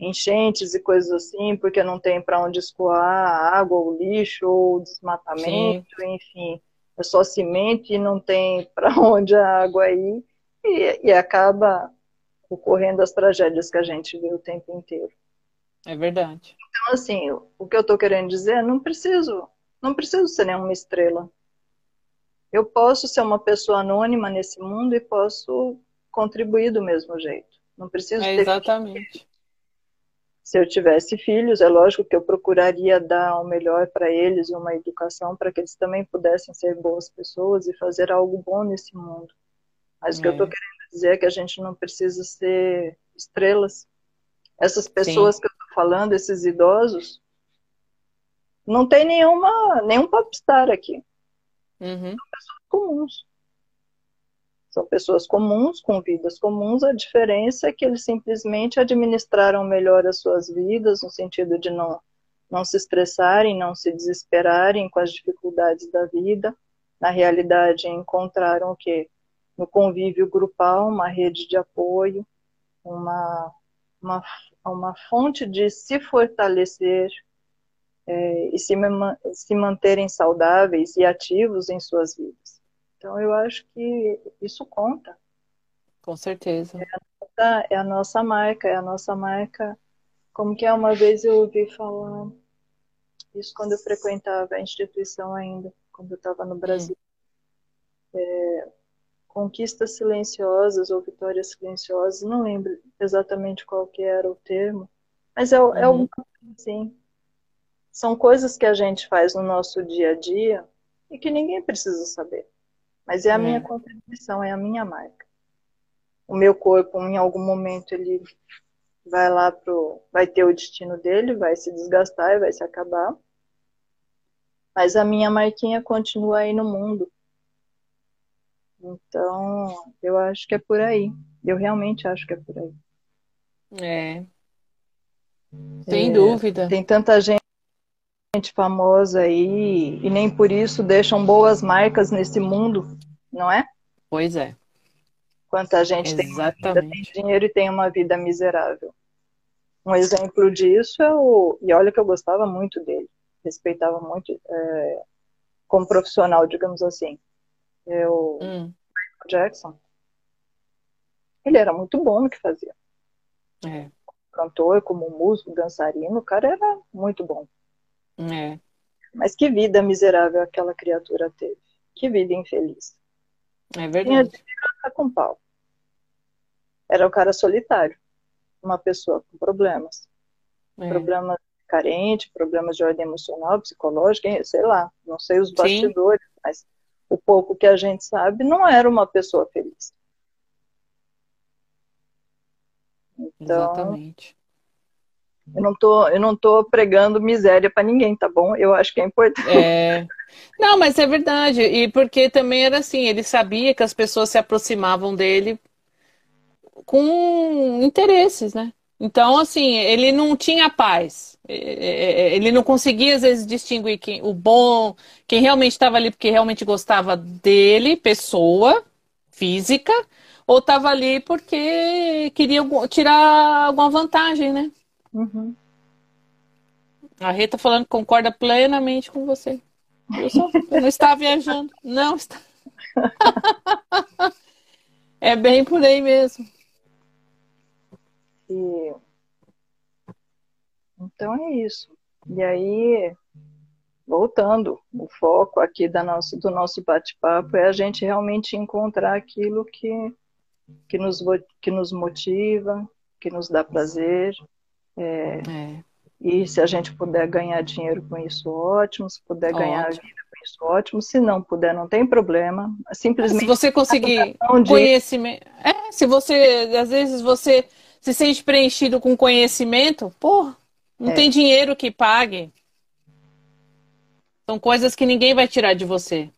enchentes e coisas assim, porque não tem para onde escoar a água, o lixo, ou o desmatamento, Sim. enfim é só cimento e não tem para onde a água ir, e, e acaba ocorrendo as tragédias que a gente vê o tempo inteiro. É verdade. Então, assim, o que eu estou querendo dizer, não preciso, não preciso ser nenhuma estrela. Eu posso ser uma pessoa anônima nesse mundo e posso contribuir do mesmo jeito. Não preciso é ter exatamente. Se eu tivesse filhos, é lógico que eu procuraria dar o melhor para eles e uma educação para que eles também pudessem ser boas pessoas e fazer algo bom nesse mundo. Mas é. o que eu estou é. querendo dizer é que a gente não precisa ser estrelas. Essas pessoas Sim. que eu estou falando, esses idosos, não tem nenhuma, nenhum popstar aqui. Uhum. São pessoas comuns. São pessoas comuns, com vidas comuns, a diferença é que eles simplesmente administraram melhor as suas vidas, no sentido de não, não se estressarem, não se desesperarem com as dificuldades da vida. Na realidade, encontraram o quê? No convívio grupal, uma rede de apoio, uma, uma, uma fonte de se fortalecer é, e se, se manterem saudáveis e ativos em suas vidas. Então, eu acho que isso conta. Com certeza. É a, nossa, é a nossa marca, é a nossa marca. Como que é? Uma vez eu ouvi falar isso quando eu frequentava a instituição ainda, quando eu estava no Brasil. É, conquistas silenciosas ou vitórias silenciosas, não lembro exatamente qual que era o termo, mas é, é uhum. é alguma coisa assim. São coisas que a gente faz no nosso dia a dia e que ninguém precisa saber. Mas é a minha contribuição, é a minha marca. O meu corpo, em algum momento, ele vai lá pro. vai ter o destino dele, vai se desgastar e vai se acabar. Mas a minha marquinha continua aí no mundo. Então, eu acho que é por aí. Eu realmente acho que é por aí. É. Sem é, dúvida. Tem tanta gente famosa aí e nem por isso deixam boas marcas nesse mundo, não é? Pois é. Quanta gente tem, vida, tem dinheiro e tem uma vida miserável. Um exemplo disso é o. E olha que eu gostava muito dele, respeitava muito é, como profissional, digamos assim. É o hum. Michael Jackson. Ele era muito bom no que fazia. É. Cantor, como músico, dançarino, o cara era muito bom. É. Mas que vida miserável aquela criatura teve. Que vida infeliz. É verdade. Tinha com pau. Era o cara solitário. Uma pessoa com problemas. É. Problemas carente, problemas de ordem emocional, psicológica, sei lá. Não sei os bastidores, Sim. mas o pouco que a gente sabe, não era uma pessoa feliz. Então, Exatamente. Eu não tô, eu não tô pregando miséria para ninguém, tá bom? Eu acho que é importante. É. Não, mas é verdade. E porque também era assim, ele sabia que as pessoas se aproximavam dele com interesses, né? Então, assim, ele não tinha paz. Ele não conseguia, às vezes, distinguir quem, o bom, quem realmente estava ali porque realmente gostava dele, pessoa, física, ou estava ali porque queria tirar alguma vantagem, né? Uhum. A Rita falando que concorda plenamente com você. Eu, só, eu não estava viajando. Não está. é bem por aí mesmo. E... Então é isso. E aí, voltando, o foco aqui da nosso, do nosso bate-papo é a gente realmente encontrar aquilo que, que, nos, que nos motiva, que nos dá prazer, é, é. E se a gente puder ganhar dinheiro com isso, ótimo. Se puder ótimo. ganhar vida com isso, ótimo. Se não puder, não tem problema. Simplesmente. Se você conseguir de... conhecimento. É, se você, às vezes, você se sente preenchido com conhecimento, pô, não é. tem dinheiro que pague. São coisas que ninguém vai tirar de você.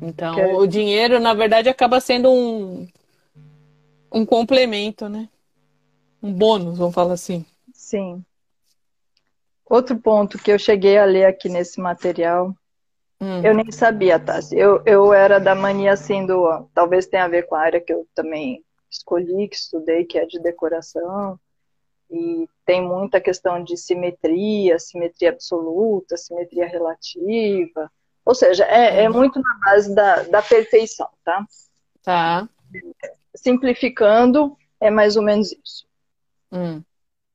Então, que... o dinheiro, na verdade, acaba sendo um, um complemento, né? Um bônus, vamos falar assim. Sim. Outro ponto que eu cheguei a ler aqui nesse material, hum. eu nem sabia, Tassi. Eu, eu era da mania assim do. Talvez tenha a ver com a área que eu também escolhi, que estudei, que é de decoração. E tem muita questão de simetria, simetria absoluta, simetria relativa. Ou seja, é, é muito na base da, da perfeição, tá? Tá. Simplificando, é mais ou menos isso. Hum.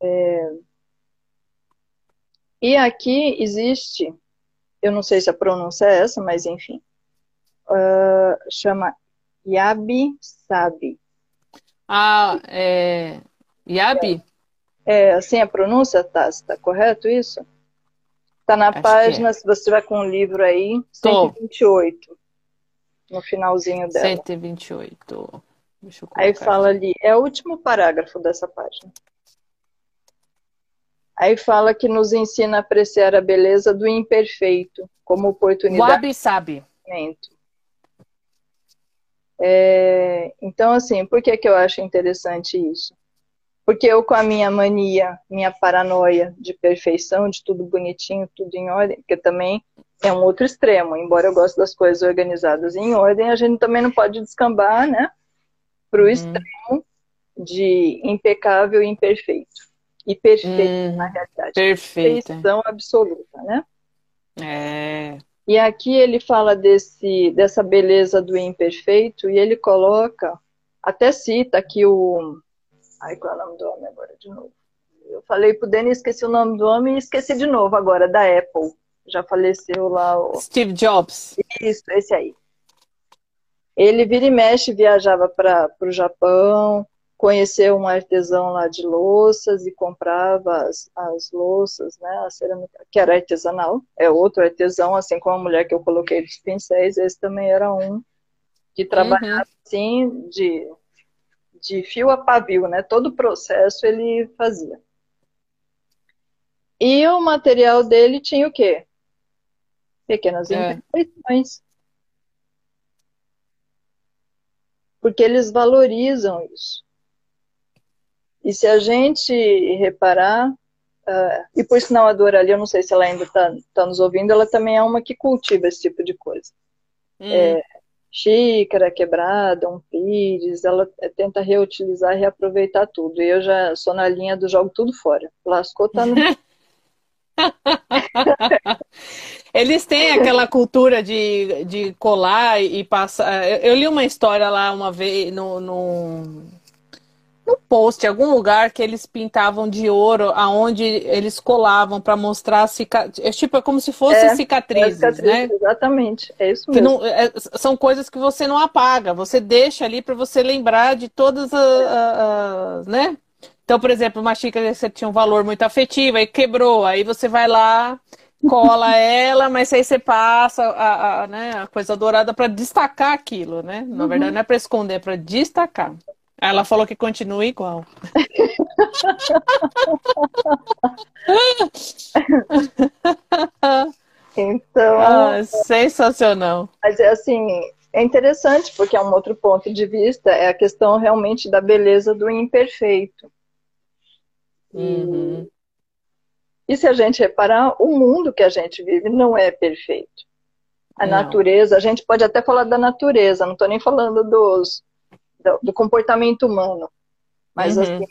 É... E aqui existe, eu não sei se a pronúncia é essa, mas enfim, uh, chama Yabi Sabi. Ah, é... Yabi? É, assim a pronúncia, tá, tá correto isso? Tá na Acho página, é. se você tiver com o livro aí, 128. Tô. No finalzinho dela. 128. Aí fala ali, é o último parágrafo dessa página. Aí fala que nos ensina a apreciar a beleza do imperfeito como oportunidade. Wabi sabe. É, então, assim, por que, que eu acho interessante isso? Porque eu, com a minha mania, minha paranoia de perfeição, de tudo bonitinho, tudo em ordem, porque também é um outro extremo. Embora eu goste das coisas organizadas em ordem, a gente também não pode descambar, né? Para o uhum. extremo de impecável e imperfeito. E perfeito, hum, na realidade. Perfeição absoluta, né? É. E aqui ele fala desse, dessa beleza do imperfeito e ele coloca, até cita aqui o. Ai, qual é o nome do homem agora de novo? Eu falei pro Denis, esqueci o nome do homem e esqueci de novo agora, da Apple. Já faleceu lá o. Steve Jobs. Isso, esse aí. Ele vira e mexe, viajava para o Japão, conheceu um artesão lá de louças e comprava as, as louças, né, a cerâmica, que era artesanal, é outro artesão, assim como a mulher que eu coloquei dos pincéis, esse também era um que trabalhava uhum. assim de, de fio a pavio, né, todo o processo ele fazia. E o material dele tinha o quê? Pequenas é. imperfeições. Porque eles valorizam isso. E se a gente reparar, uh, e por sinal a Dora ali, eu não sei se ela ainda está tá nos ouvindo, ela também é uma que cultiva esse tipo de coisa. Hum. É, xícara quebrada, um pires, ela tenta reutilizar reaproveitar tudo. E eu já sou na linha do jogo tudo fora. Lascou, tá no... Eles têm aquela cultura de, de colar e passar. Eu, li uma história lá uma vez no, no no post, em algum lugar que eles pintavam de ouro, aonde eles colavam para mostrar cicatrizes. É tipo, é como se fossem é, cicatrizes, é né? Exatamente, é isso mesmo. Não, é, são coisas que você não apaga, você deixa ali para você lembrar de todas as, as, né? Então, por exemplo, uma xícara você tinha um valor muito afetivo, aí quebrou, aí você vai lá, cola ela, mas aí você passa a, a, né, a coisa dourada para destacar aquilo, né? Na uhum. verdade, não é para esconder, é para destacar. Ela falou que continua igual. então. Ah, sensacional. Mas é assim, é interessante, porque é um outro ponto de vista, é a questão realmente da beleza do imperfeito. Uhum. E, se a gente reparar, o mundo que a gente vive não é perfeito. A não. natureza, a gente pode até falar da natureza, não estou nem falando dos do, do comportamento humano. Mas uhum. assim,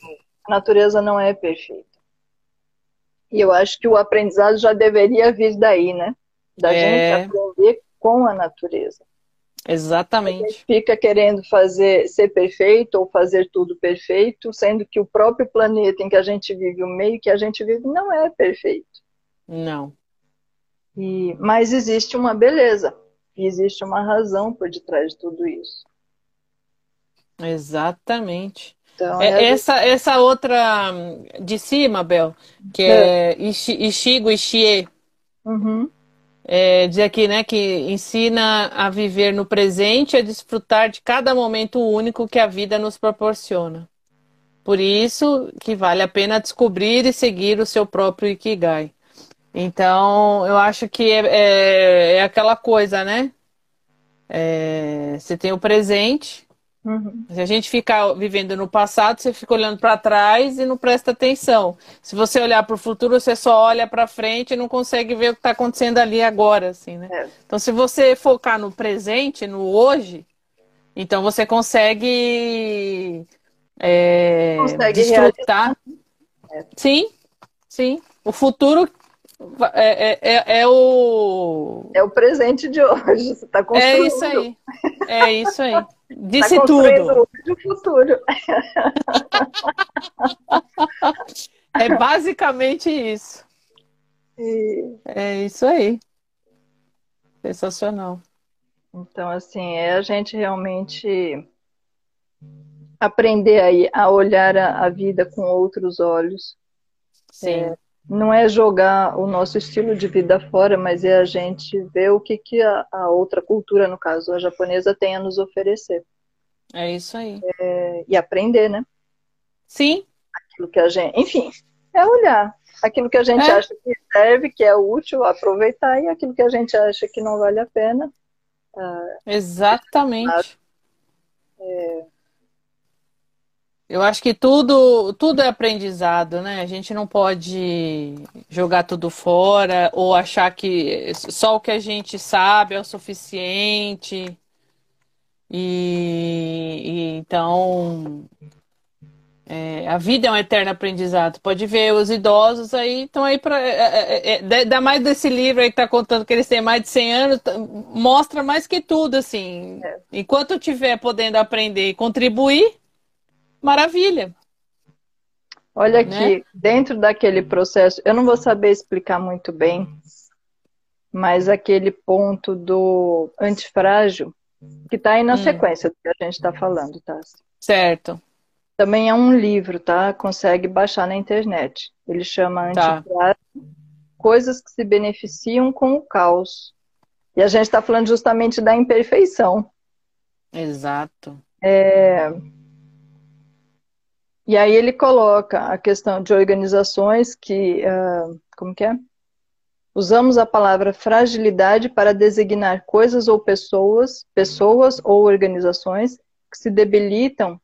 a natureza não é perfeita. E eu acho que o aprendizado já deveria vir daí, né? Da é... gente aprender com a natureza. Exatamente. A gente fica querendo fazer ser perfeito ou fazer tudo perfeito, sendo que o próprio planeta em que a gente vive, o meio que a gente vive, não é perfeito. Não. E, mas existe uma beleza, e existe uma razão por detrás de tudo isso. Exatamente. Então, é, é... Essa, essa outra de cima, Bel, que é, é Ishigo Ishie, uhum. É, diz aqui, né, que ensina a viver no presente e a desfrutar de cada momento único que a vida nos proporciona. Por isso que vale a pena descobrir e seguir o seu próprio Ikigai. Então, eu acho que é, é, é aquela coisa, né? É, você tem o presente, Uhum. Se a gente ficar vivendo no passado, você fica olhando para trás e não presta atenção. Se você olhar para o futuro, você só olha para frente e não consegue ver o que está acontecendo ali agora, assim, né? É. Então, se você focar no presente, no hoje, então você consegue, é, consegue desfrutar. É. Sim, sim. O futuro é, é, é, é, o. É o presente de hoje. Você está construindo. É isso aí. É isso aí. Disse tá tudo. O futuro. é basicamente isso. E... É isso aí. Sensacional. Então, assim, é a gente realmente aprender aí a olhar a, a vida com outros olhos. Sim. É, não é jogar o nosso estilo de vida fora, mas é a gente ver o que, que a, a outra cultura, no caso a japonesa, tem a nos oferecer. É isso aí. É, e aprender, né? Sim. Aquilo que a gente. Enfim, é olhar. Aquilo que a gente é. acha que serve, que é útil, aproveitar, e aquilo que a gente acha que não vale a pena. Uh, Exatamente. É, Eu acho que tudo, tudo é aprendizado, né? A gente não pode jogar tudo fora ou achar que só o que a gente sabe é o suficiente. E, e então é, a vida é um eterno aprendizado. Pode ver, os idosos aí estão aí para. É, é, é, é mais desse livro aí que está contando que eles têm mais de 100 anos, mostra mais que tudo, assim. É. Enquanto tiver podendo aprender e contribuir, maravilha. Olha né? aqui, dentro daquele processo, eu não vou saber explicar muito bem, mas aquele ponto do antifrágil, que está aí na hum. sequência do que a gente está falando, tá? Certo. Também é um livro, tá? Consegue baixar na internet. Ele chama tá. Coisas que se beneficiam com o caos. E a gente está falando justamente da imperfeição. Exato. É... E aí ele coloca a questão de organizações que, uh, como que é? Usamos a palavra fragilidade para designar coisas ou pessoas, pessoas ou organizações que se debilitam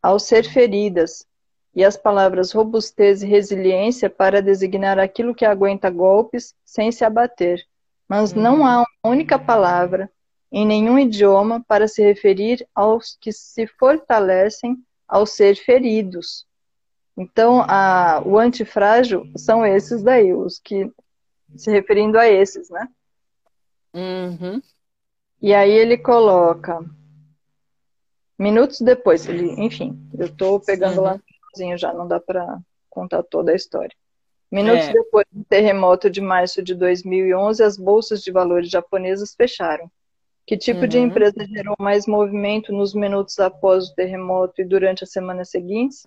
ao ser feridas, e as palavras robustez e resiliência para designar aquilo que aguenta golpes sem se abater. Mas não há uma única palavra em nenhum idioma para se referir aos que se fortalecem ao ser feridos. Então, a, o antifrágil são esses daí, os que se referindo a esses, né? Uhum. E aí ele coloca Minutos depois, ele, enfim, eu estou pegando uhum. lá sozinho já, não dá para contar toda a história. Minutos é. depois do terremoto de março de 2011, as bolsas de valores japonesas fecharam. Que tipo uhum. de empresa gerou mais movimento nos minutos após o terremoto e durante as semanas seguintes?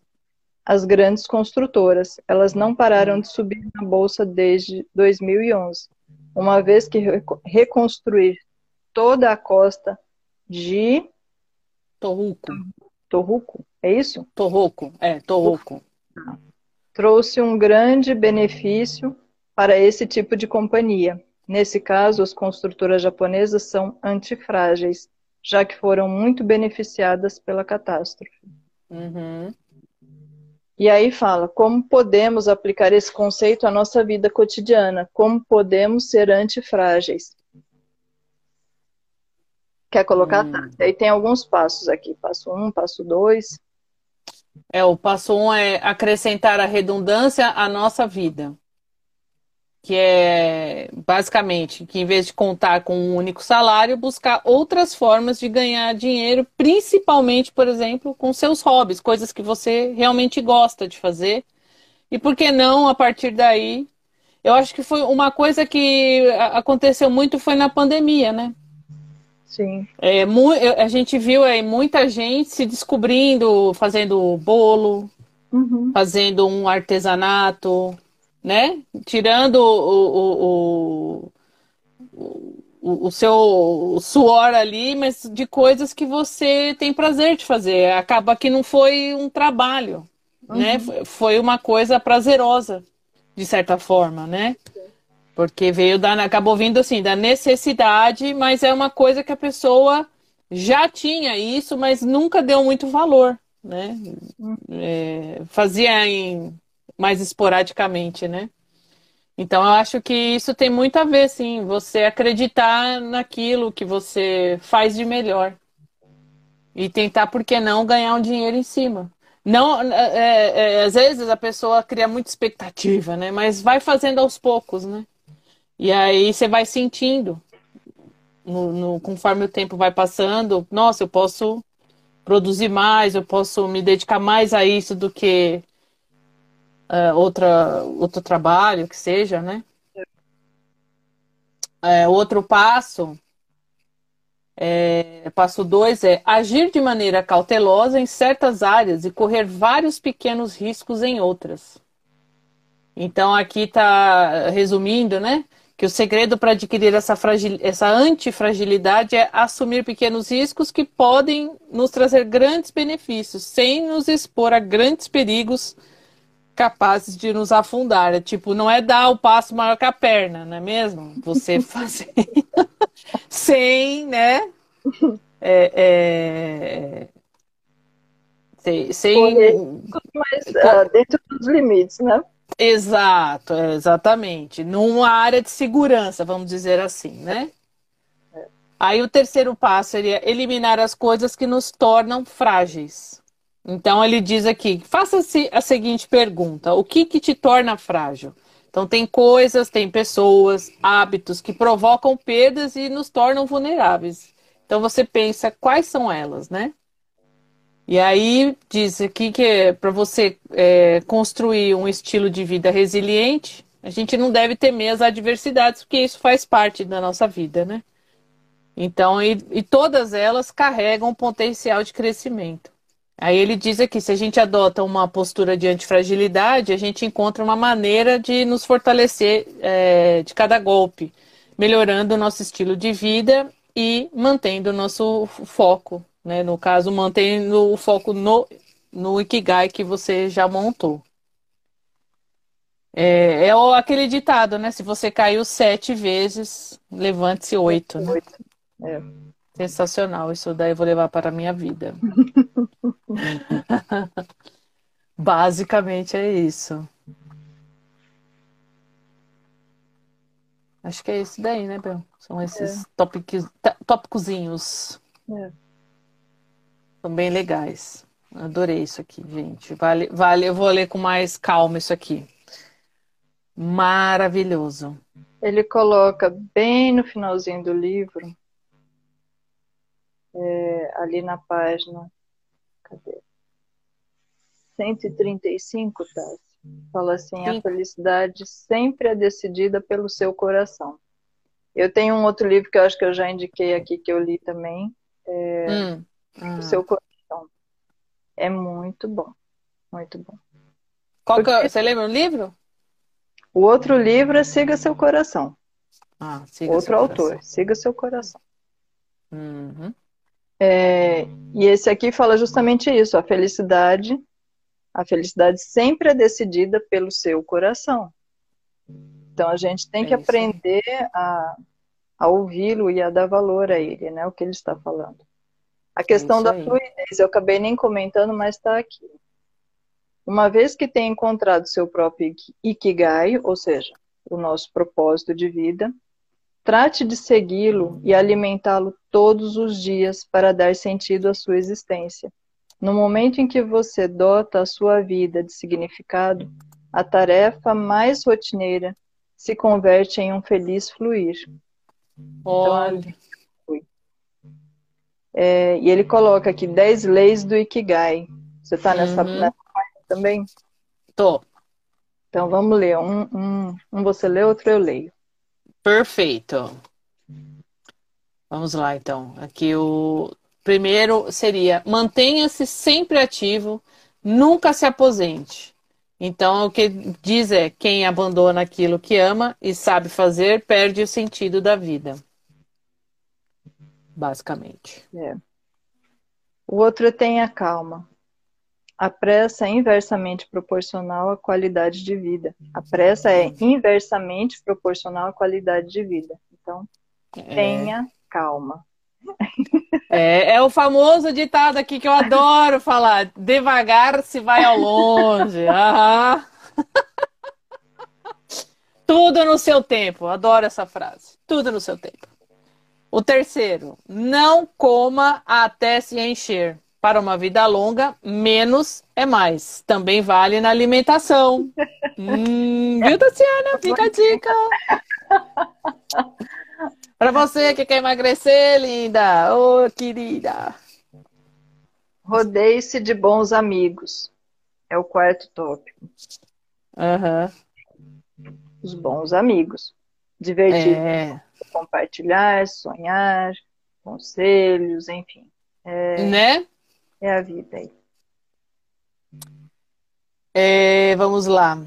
As grandes construtoras. Elas não pararam de subir na bolsa desde 2011, uma vez que reconstruir toda a costa de Torruco. Torruco, é isso? Torruco, é, Torruco. Trouxe um grande benefício para esse tipo de companhia. Nesse caso, as construtoras japonesas são antifrágeis, já que foram muito beneficiadas pela catástrofe. Uhum. E aí fala como podemos aplicar esse conceito à nossa vida cotidiana, como podemos ser antifrágeis. Quer colocar? Hum. Tá. Aí tem alguns passos aqui. Passo um, passo dois. É, o passo um é acrescentar a redundância à nossa vida. Que é basicamente que em vez de contar com um único salário, buscar outras formas de ganhar dinheiro, principalmente, por exemplo, com seus hobbies, coisas que você realmente gosta de fazer. E por que não, a partir daí? Eu acho que foi uma coisa que aconteceu muito foi na pandemia, né? Sim. É, a gente viu aí muita gente se descobrindo, fazendo bolo, uhum. fazendo um artesanato, né? Tirando o, o, o, o, seu suor ali, mas de coisas que você tem prazer de fazer. Acaba que não foi um trabalho, né? uhum. né? Foi uma coisa prazerosa, de certa forma, né? Porque veio da, acabou vindo assim, da necessidade, mas é uma coisa que a pessoa já tinha isso, mas nunca deu muito valor, né? É, fazia em, mais esporadicamente, né? Então eu acho que isso tem muito a ver, sim, você acreditar naquilo que você faz de melhor. E tentar, por que não, ganhar um dinheiro em cima. Não, é, é, é às vezes a pessoa cria muita expectativa, né? Mas vai fazendo aos poucos, né? E aí você vai sentindo, no, no, conforme o tempo vai passando, nossa, eu posso produzir mais, eu posso me dedicar mais a isso do que uh, outra, outro trabalho, que seja, né? É, outro passo, é, passo dois é agir de maneira cautelosa em certas áreas e correr vários pequenos riscos em outras. Então aqui está resumindo, né? que o segredo para adquirir essa, fragil... essa antifragilidade é assumir pequenos riscos que podem nos trazer grandes benefícios, sem nos expor a grandes perigos capazes de nos afundar. É, tipo, não é dar o passo maior que a perna, não é mesmo? Você fazer sem, né? É, é... Sem, sem... Mas uh, dentro dos limites, né? Exato, é, exatamente. Numa área de segurança, vamos dizer assim, né? É. Aí o terceiro passo seria eliminar as coisas que nos tornam frágeis. Então ele diz aqui, faça-se a seguinte pergunta: o que que te torna frágil? Então tem coisas, tem pessoas, hábitos que provocam perdas e nos tornam vulneráveis. Então você pensa quais são elas, né? E aí diz aqui que é para você é, construir um estilo de vida resiliente, a gente não deve temer as adversidades, porque isso faz parte da nossa vida, né? Então, e, e todas elas carregam um potencial de crescimento. Aí ele diz aqui, se a gente adota uma postura de antifragilidade, a gente encontra uma maneira de nos fortalecer é, de cada golpe, melhorando o nosso estilo de vida e mantendo o nosso foco, né? No caso, mantendo o foco no, no Ikigai que você já montou. É, é aquele ditado, né? Se você caiu sete vezes, levante-se oito, né? É. Sensacional, isso daí eu vou levar para a minha vida. Basicamente é isso. Acho que é isso daí, né, Bel? São esses é. tópicos, tópicozinhos. É. São bem legais. Adorei isso aqui, gente. Vale, vale, eu vou ler com mais calma isso aqui. Maravilhoso. Ele coloca bem no finalzinho do livro é, ali na página cadê? 135, tá? Fala assim, Sim. a felicidade sempre é decidida pelo seu coração. Eu tenho um outro livro que eu acho que eu já indiquei aqui, que eu li também, é, hum. O seu coração. É muito bom, muito bom. Qual que, é você lembra o livro? O outro livro é Siga Seu Coração. Ah, Outro autor, coração. Siga Seu Coração. Uhum. É, e esse aqui fala justamente isso, a felicidade, a felicidade sempre é decidida pelo seu coração. Então a gente tem é que aprender a, a ouvi-lo e a dar valor a ele, né? O que ele está falando. A questão é da fluidez, eu acabei nem comentando, mas está aqui. Uma vez que tem encontrado seu próprio Ikigai, ou seja, o nosso propósito de vida, Trate de segui-lo e alimentá-lo todos os dias para dar sentido à sua existência. No momento em que você dota a sua vida de significado, a tarefa mais rotineira se converte em um feliz fluir. Olha. Então, é, e ele coloca aqui 10 leis do Ikigai. Você está nessa, uhum. nessa também? Tô. Então vamos ler. Um, um, um você lê, outro eu leio. Perfeito. Vamos lá, então. Aqui o primeiro seria: mantenha-se sempre ativo, nunca se aposente. Então, o que diz é: quem abandona aquilo que ama e sabe fazer, perde o sentido da vida. Basicamente. É. O outro é tenha calma. A pressa é inversamente proporcional à qualidade de vida. A pressa é inversamente proporcional à qualidade de vida. Então, é. tenha calma. É, é o famoso ditado aqui que eu adoro falar: devagar se vai ao longe. Aham. Tudo no seu tempo. Adoro essa frase. Tudo no seu tempo. O terceiro, não coma até se encher. Para uma vida longa, menos é mais. Também vale na alimentação. hum, viu, Tatiana? Fica a dica. Para você que quer emagrecer, linda. Ô, oh, querida. Rodeie-se de bons amigos. É o quarto tópico. Uhum. Os bons amigos. Divertir. É. Compartilhar, sonhar, conselhos, enfim. É... Né? É a vida aí. É, vamos lá.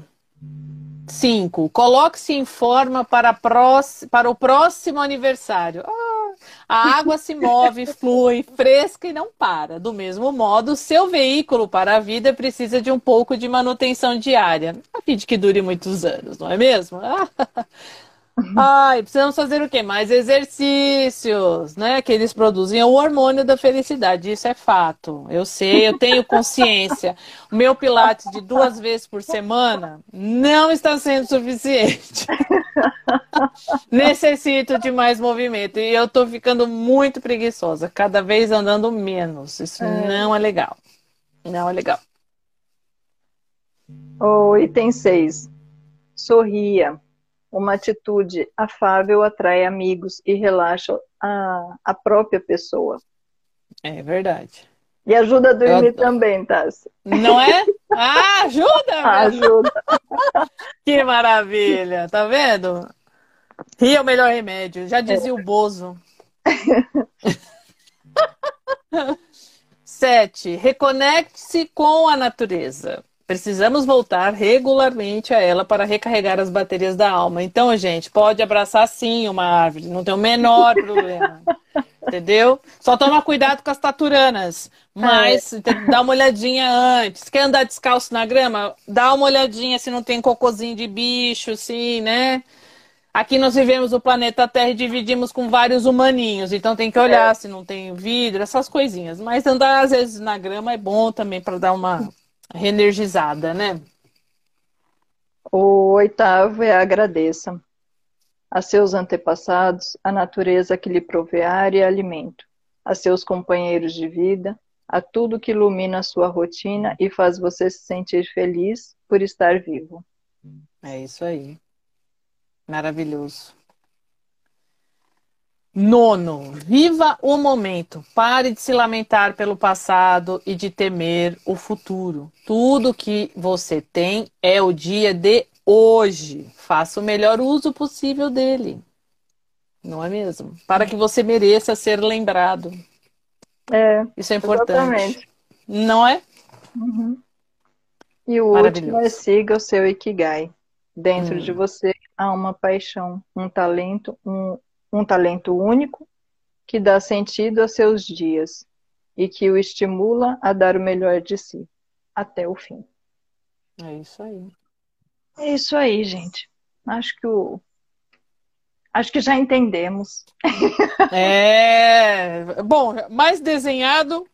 Cinco. Coloque-se em forma para, para o próximo aniversário. Ah, a água se move, flui, fresca e não para. Do mesmo modo, seu veículo para a vida precisa de um pouco de manutenção diária, a fim de que dure muitos anos, não é mesmo? Ai, precisamos fazer o quê? Mais exercícios, né? Que eles produzem o hormônio da felicidade. Isso é fato. Eu sei, eu tenho consciência. O meu pilates de duas vezes por semana não está sendo suficiente. Necessito de mais movimento. E eu tô ficando muito preguiçosa, cada vez andando menos. Isso é. não é legal. Não é legal. O item 6. Sorria. Uma atitude afável atrai amigos e relaxa a, a própria pessoa. É verdade. E ajuda a dormir Eu... também, Tassi. Não é? Ah, ajuda! ajuda. que maravilha, tá vendo? Rir é o melhor remédio, já dizia é. o Bozo. Sete, reconecte-se com a natureza. Precisamos voltar regularmente a ela para recarregar as baterias da alma. Então, gente, pode abraçar sim uma árvore, não tem o menor problema. Entendeu? Só toma cuidado com as taturanas. Mas é. dá uma olhadinha antes. Quer andar descalço na grama? Dá uma olhadinha se não tem cocôzinho de bicho, assim, né? Aqui nós vivemos o planeta Terra e dividimos com vários humaninhos, então tem que olhar é. se não tem vidro, essas coisinhas. Mas andar às vezes na grama é bom também para dar uma reenergizada, né? O oitavo é agradeça a seus antepassados, a natureza que lhe provê ar e alimento, a seus companheiros de vida, a tudo que ilumina a sua rotina e faz você se sentir feliz por estar vivo. É isso aí. Maravilhoso. Nono, viva o momento. Pare de se lamentar pelo passado e de temer o futuro. Tudo que você tem é o dia de hoje. Faça o melhor uso possível dele. Não é mesmo? Para que você mereça ser lembrado. É. Isso é importante. Exatamente. Não é? Uhum. E o último é siga o seu Ikigai. Dentro hum. de você há uma paixão, um talento, um um talento único que dá sentido a seus dias e que o estimula a dar o melhor de si até o fim. É isso aí. É isso aí, gente. Acho que o acho que já entendemos. É, bom, mais desenhado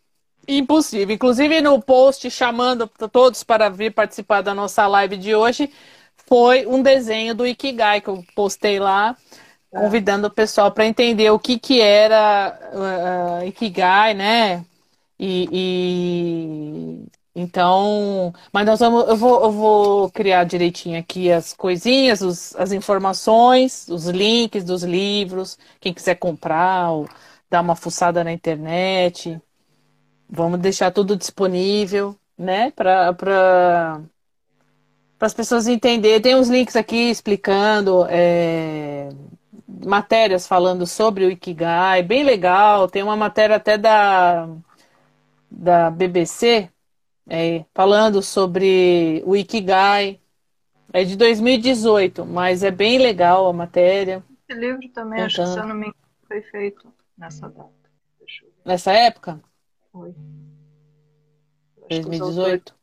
impossível. Inclusive no post chamando todos para vir participar da nossa live de hoje, foi um desenho do Ikigai que eu postei lá convidando o pessoal para entender o que, que era uh, Ikigai, né? E, e, então, mas nós vamos, eu vou, eu vou criar direitinho aqui as coisinhas, os, as informações, os links dos livros, quem quiser comprar ou dar uma fuçada na internet, vamos deixar tudo disponível, né? Para para as pessoas entenderem. Tem uns links aqui explicando. É matérias falando sobre o Ikigai, bem legal. Tem uma matéria até da, da BBC é, falando sobre o Ikigai. É de 2018, mas é bem legal a matéria. Esse livro também, acho que se eu não me engano, foi feito nessa data. Nessa época? Foi. 2018?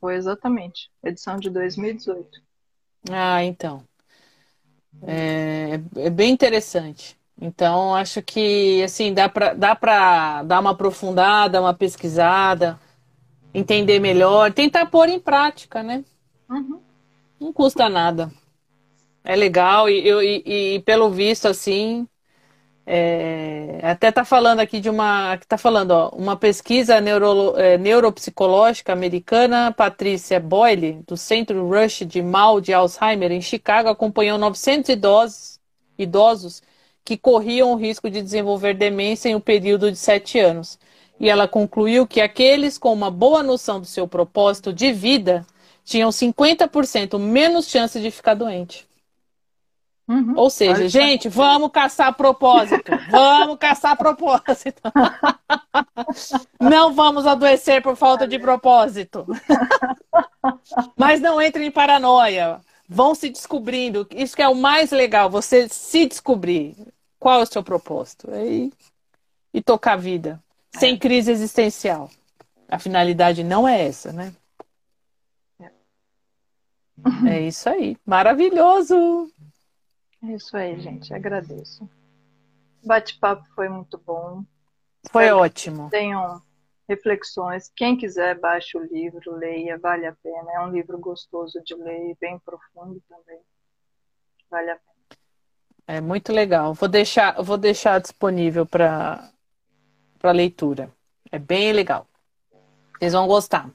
Foi exatamente. Edição de 2018. Ah, então. É, é bem interessante. Então, acho que assim dá para dá para dar uma aprofundada, uma pesquisada, entender melhor, tentar pôr em prática, né? Uhum. Não custa nada. É legal e, e, e pelo visto assim é, até está falando aqui de uma. Está falando, ó, uma pesquisa neuro, é, neuropsicológica americana, Patrícia Boyle, do Centro Rush de Mal de Alzheimer, em Chicago, acompanhou 900 idosos, idosos que corriam o risco de desenvolver demência em um período de sete anos. E ela concluiu que aqueles com uma boa noção do seu propósito de vida tinham 50% menos chance de ficar doente. Uhum. Ou seja, gente, vamos caçar propósito. Vamos caçar propósito. Não vamos adoecer por falta de propósito. Mas não entre em paranoia. Vão se descobrindo. Isso que é o mais legal, você se descobrir. Qual é o seu propósito? E, e tocar a vida. Sem é. crise existencial. A finalidade não é essa, né? É, é isso aí. Maravilhoso! É isso aí, gente. Agradeço. O bate-papo foi muito bom. Foi Espero ótimo. Tenham reflexões. Quem quiser, baixe o livro, leia, vale a pena. É um livro gostoso de ler, bem profundo também. Vale a pena. É muito legal. Vou deixar, vou deixar disponível para leitura. É bem legal. Vocês vão gostar.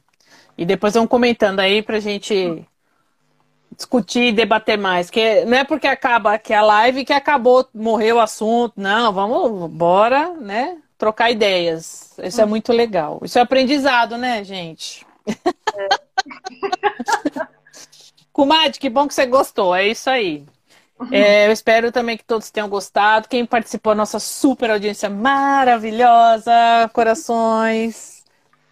E depois vão comentando aí para a gente discutir e debater mais. Que não é porque acaba aqui a live que acabou, morreu o assunto. Não, vamos, bora, né? Trocar ideias. Isso é hum. muito legal. Isso é aprendizado, né, gente? É. Kumad, que bom que você gostou. É isso aí. É, eu espero também que todos tenham gostado. Quem participou, nossa super audiência maravilhosa, corações.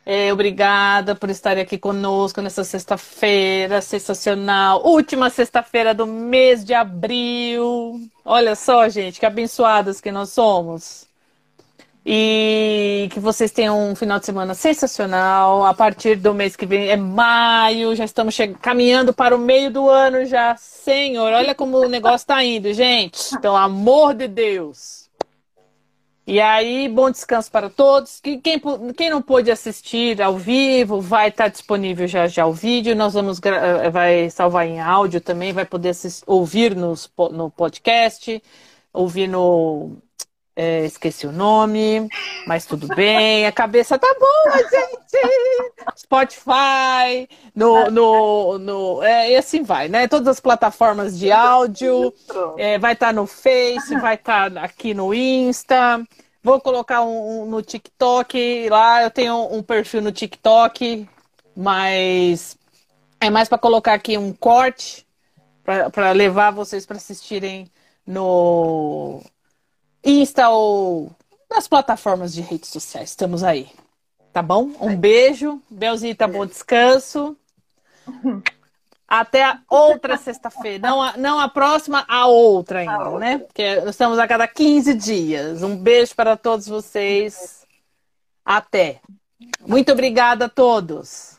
É, obrigada por estar aqui conosco nessa sexta-feira sensacional. Última sexta-feira do mês de abril. Olha só, gente, que abençoadas que nós somos. E que vocês tenham um final de semana sensacional. A partir do mês que vem é maio, já estamos caminhando para o meio do ano já. Senhor, olha como o negócio está indo, gente. Pelo amor de Deus. E aí, bom descanso para todos. Quem, quem não pôde assistir ao vivo, vai estar disponível já já o vídeo. Nós vamos eh, vai salvar em áudio também, vai poder assistir, ouvir nos, no podcast, ouvir no é, esqueci o nome, mas tudo bem. A cabeça tá boa, gente. Spotify, no, no, no é, e assim vai, né? Todas as plataformas de áudio. É, vai estar tá no Face, vai estar tá aqui no Insta. Vou colocar um, um, no TikTok. Lá eu tenho um perfil no TikTok, mas é mais para colocar aqui um corte para levar vocês para assistirem no Insta ou nas plataformas de redes sociais. Estamos aí. Tá bom? Um beijo. Belzita, bom descanso. Até a outra sexta-feira. Não a, não a próxima, a outra ainda, a outra. né? Porque estamos a cada 15 dias. Um beijo para todos vocês. Até. Muito obrigada a todos.